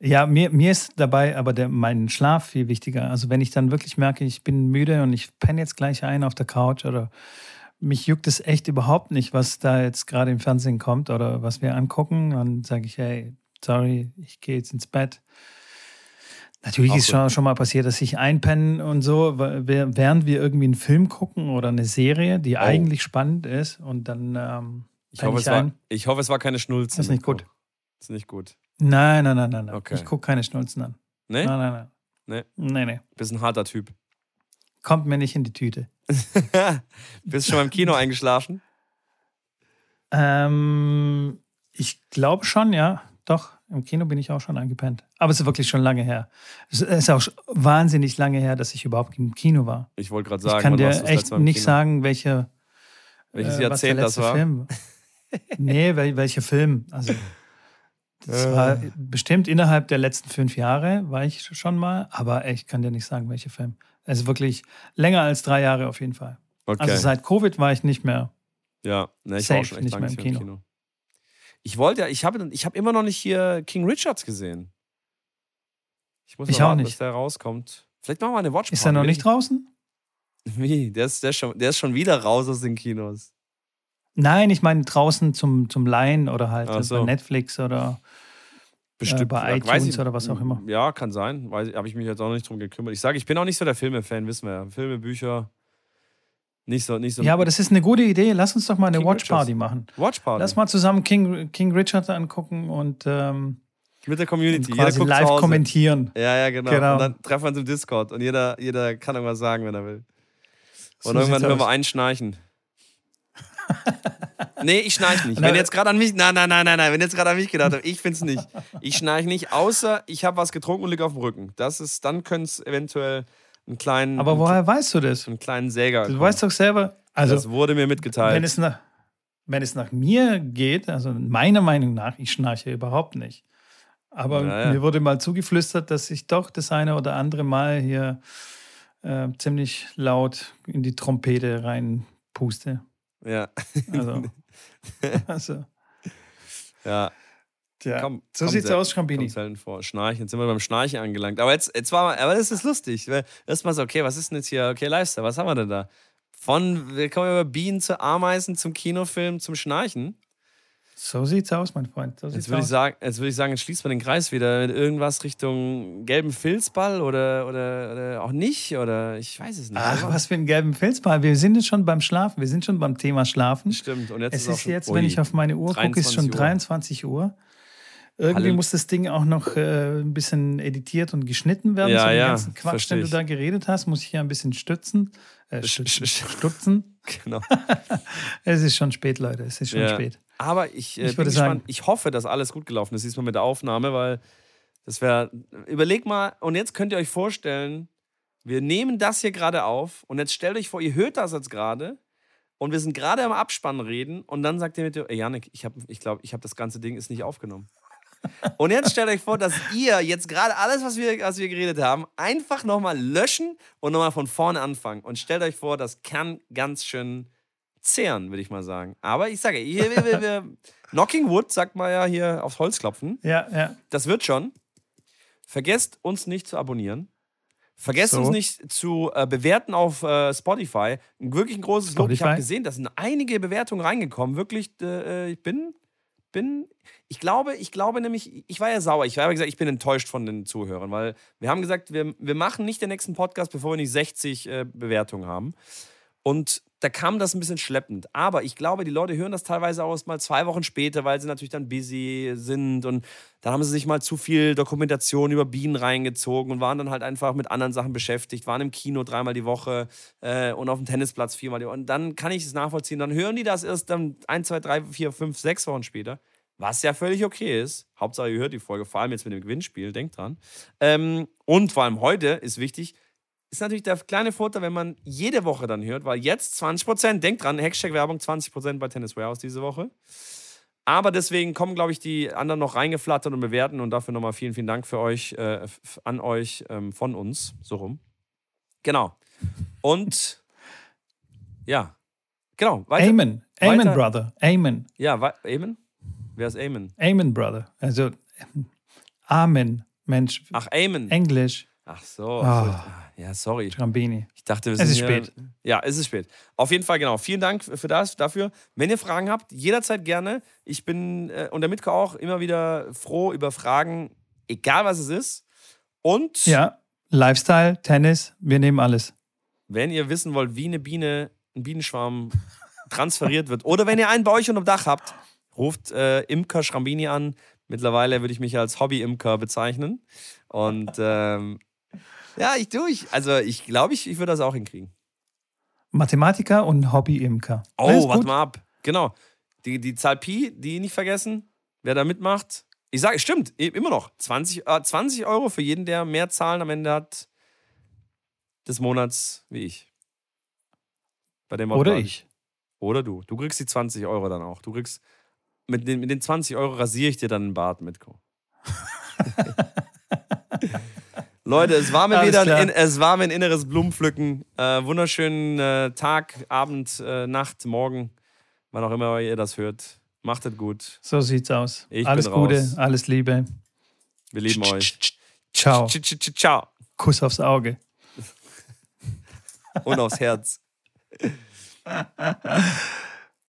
ja mir, mir ist dabei aber der, mein Schlaf viel wichtiger. Also wenn ich dann wirklich merke, ich bin müde und ich penne jetzt gleich ein auf der Couch oder mich juckt es echt überhaupt nicht, was da jetzt gerade im Fernsehen kommt oder was wir angucken, dann sage ich, hey, sorry, ich gehe jetzt ins Bett. Natürlich Auch ist schon, schon mal passiert, dass ich einpennen und so, während wir irgendwie einen Film gucken oder eine Serie, die Oh. eigentlich spannend ist und dann ähm, Ich hoffe, ich es war, ich hoffe, es war keine Schnulze. Das ist nicht gut. Das ist nicht gut. Nein, nein, nein, nein, nein. Okay. Ich gucke keine Schnulzen an. Ne? Nein, nein, nein. Nee. Nee, nee. Bist ein harter Typ. Kommt mir nicht in die Tüte. Bist schon mal im Kino eingeschlafen? Ähm, ich glaube schon, ja. Doch, im Kino bin ich auch schon eingepennt. Aber es ist wirklich schon lange her. Es ist auch wahnsinnig lange her, dass ich überhaupt im Kino war. Ich wollte gerade sagen, ich kann dir du echt letzte nicht Kino? sagen, welche, Welches äh, was der Jahrzehnt das letzte war? Film. nee, wel welcher Film. Also, das Äh. war bestimmt innerhalb der letzten fünf Jahre, war ich schon mal. Aber ich kann dir nicht sagen, welcher Film. Ist wirklich länger als drei Jahre auf jeden Fall. Okay. Also seit Covid war ich nicht mehr. ja, ne, ich war safe schon echt nicht mehr im Kino. Kino. Ich wollte ja, ich habe ich hab immer noch nicht hier King Richards gesehen. Ich muss Ich warten, nicht. bis der rauskommt. Vielleicht machen wir eine Watch Ist er noch nicht draußen? Wie? Der ist, der, ist schon, der ist schon wieder raus aus den Kinos. Nein, ich meine draußen zum, zum Leihen oder halt so. bei Netflix oder Bestimmt. bei ja, iTunes oder was auch immer. Ja, kann sein. Habe ich mich jetzt auch noch nicht drum gekümmert. Ich sage, ich bin auch nicht so der Filme-Fan, wissen wir ja. Filme, Bücher, nicht so. Nicht so Ja, aber das ist eine gute Idee. Lass uns doch mal eine King Watch Richards. Party machen. Watch Party. Lass mal zusammen King, King Richard angucken und, ähm, Mit der und Community. Jeder quasi live kommentieren. Ja, ja, genau. Genau. Und dann treffen wir uns im Discord und jeder, jeder kann irgendwas sagen, wenn er will. So Und irgendwann sieht's hören wir aus. Einen nee, ich schnarche nicht. Wenn jetzt gerade an mich, nein, nein, nein, nein, nein, wenn jetzt gerade an mich gedacht habt, ich find's nicht. Ich schnarche nicht, außer ich habe was getrunken und liege auf dem Rücken. Das ist, dann könnte es eventuell einen kleinen, Aber woher weißt du das? einen kleinen Säger. Du kommen. weißt doch selber, also das wurde mir mitgeteilt. wenn es, nach, wenn es nach mir geht, also meiner Meinung nach, ich schnarche überhaupt nicht. Aber Naja. mir wurde mal zugeflüstert, dass ich doch das eine oder andere Mal hier äh, ziemlich laut in die Trompete reinpuste. Ja. Also, also Ja. tja. Komm, so kommt sieht's sel- aus, Schrambini. Selten vor. Schnarchen, jetzt sind wir beim Schnarchen angelangt. Aber jetzt, jetzt war aber das ist lustig. Erstmal so, okay, was ist denn jetzt hier? Okay, Lifestyle, was haben wir denn da? Von, wir kommen über Bienen zu Ameisen, zum Kinofilm, zum Schnarchen. So sieht's aus, mein Freund. So Jetzt würde ich sagen, jetzt würde ich sagen, jetzt schließt man den Kreis wieder mit irgendwas Richtung gelben Filzball oder, oder, oder auch nicht oder ich weiß es nicht. Ach, was für ein gelben Filzball. Wir sind jetzt schon beim Schlafen. Wir sind schon beim Thema Schlafen. Stimmt. Und jetzt Es ist, ist schon, jetzt, ui, wenn ich auf meine Uhr gucke, ist schon 23 23 Uhr. Irgendwie Halle- muss das Ding auch noch äh, ein bisschen editiert und geschnitten werden. Ja, so den ja, ganzen Quatsch, den du da geredet hast, muss ich hier ein bisschen stützen. Äh, stützen, stutzen. Genau. Es ist schon spät, Leute. Es ist schon Ja. spät. Aber ich, äh, Ich bin gespannt. sagen- Ich hoffe, dass alles gut gelaufen ist, diesmal mit der Aufnahme, weil das wäre. Überleg mal, und jetzt könnt ihr euch vorstellen, wir nehmen das hier gerade auf und jetzt stellt euch vor, ihr hört das jetzt gerade und wir sind gerade am Abspann reden und dann sagt ihr mit dir, ey Janik, ich glaube, ich, glaub, ich habe das ganze Ding ist nicht aufgenommen. Und jetzt stellt euch vor, dass ihr jetzt gerade alles, was wir, was wir geredet haben, einfach nochmal löschen und nochmal von vorne anfangen. Und stellt euch vor, das kann ganz schön zehren, würde ich mal sagen. Aber ich sage, hier, wir, wir, wir, Knocking Wood, sagt man ja hier aufs Holz klopfen. Ja, ja. Das wird schon. Vergesst uns nicht zu abonnieren. Vergesst So. uns nicht zu äh, bewerten auf äh, Spotify. Wirklich ein großes Lob. Ich habe gesehen, da sind einige Bewertungen reingekommen. Wirklich, äh, ich bin, bin, ich glaube, ich glaube nämlich, ich war ja sauer. Ich habe gesagt, ich bin enttäuscht von den Zuhörern, weil wir haben gesagt, wir, wir machen nicht den nächsten Podcast, bevor wir nicht 60 äh, Bewertungen haben. Und da kam das ein bisschen schleppend. Aber ich glaube, die Leute hören das teilweise auch erst mal zwei Wochen später, weil sie natürlich dann busy sind. Und dann haben sie sich mal zu viel Dokumentation über Bienen reingezogen und waren dann halt einfach mit anderen Sachen beschäftigt, waren im Kino dreimal die Woche äh, und auf dem Tennisplatz viermal die Woche. Und dann kann ich es nachvollziehen. Dann hören die das erst dann ein, zwei, drei, vier, fünf, sechs Wochen später. Was ja völlig okay ist. Hauptsache, ihr hört die Folge, vor allem jetzt mit dem Gewinnspiel, denkt dran. Ähm, und vor allem heute ist wichtig, ist natürlich der kleine Vorteil, wenn man jede Woche dann hört, weil jetzt 20%, denkt dran, Hashtag Werbung 20% bei Tennis Warehouse diese Woche. Aber deswegen kommen, glaube ich, die anderen noch reingeflattert und bewerten und dafür nochmal vielen, vielen Dank für euch, äh, an euch, ähm, von uns, so rum. Genau. Und ja, genau. Weiter, Amen. Amen, weiter- Brother. Amen. Ja, Amen? Wer ist Amen? Amen, Brother. Also, Amen. Mensch, Ach, Amen. Englisch, Ach so. Ah. Ja, sorry. Schrambini. Ich dachte, wir Es sind ist hier- spät. Ja, es ist spät. Auf jeden Fall, genau. Vielen Dank für das, dafür. Wenn ihr Fragen habt, jederzeit gerne. Ich bin äh, und der Mitko auch immer wieder froh über Fragen, egal was es ist. Und Ja, Lifestyle, Tennis, wir nehmen alles. wenn ihr wissen wollt, wie eine Biene, ein Bienenschwarm transferiert wird, oder wenn ihr einen bei euch unterm Dach habt, ruft äh, Imker Schrambini an. Mittlerweile würde ich mich als Hobby-Imker bezeichnen. Und ähm, ja, ich tue ich. Also ich glaube, ich, ich würde das auch hinkriegen. Mathematiker und Hobby-Imker. Oh, Alles warte mal ab. Genau. Die, die Zahl Pi, die nicht vergessen. Wer da mitmacht. Ich sage, stimmt, e- immer noch. 20, äh, 20 Euro für jeden, der mehr Zahlen am Ende hat des Monats wie ich. Bei dem Oder ich. Oder du. Du kriegst die 20 Euro dann auch. Du kriegst. Mit den, mit den 20 Euro rasiere ich dir dann den Bart mit. Leute, es war mir Alles wieder klar. ein, es war mir ein inneres Blumenpflücken. Äh, wunderschönen äh, Tag, Abend, äh, Nacht, Morgen, wann auch immer ihr das hört. Macht es gut. So sieht's aus. Ich alles Gute, raus. alles Liebe. Wir lieben euch. Ciao. Tsch, tsch, tsch, Ciao. Kuss aufs Auge. Und aufs Herz.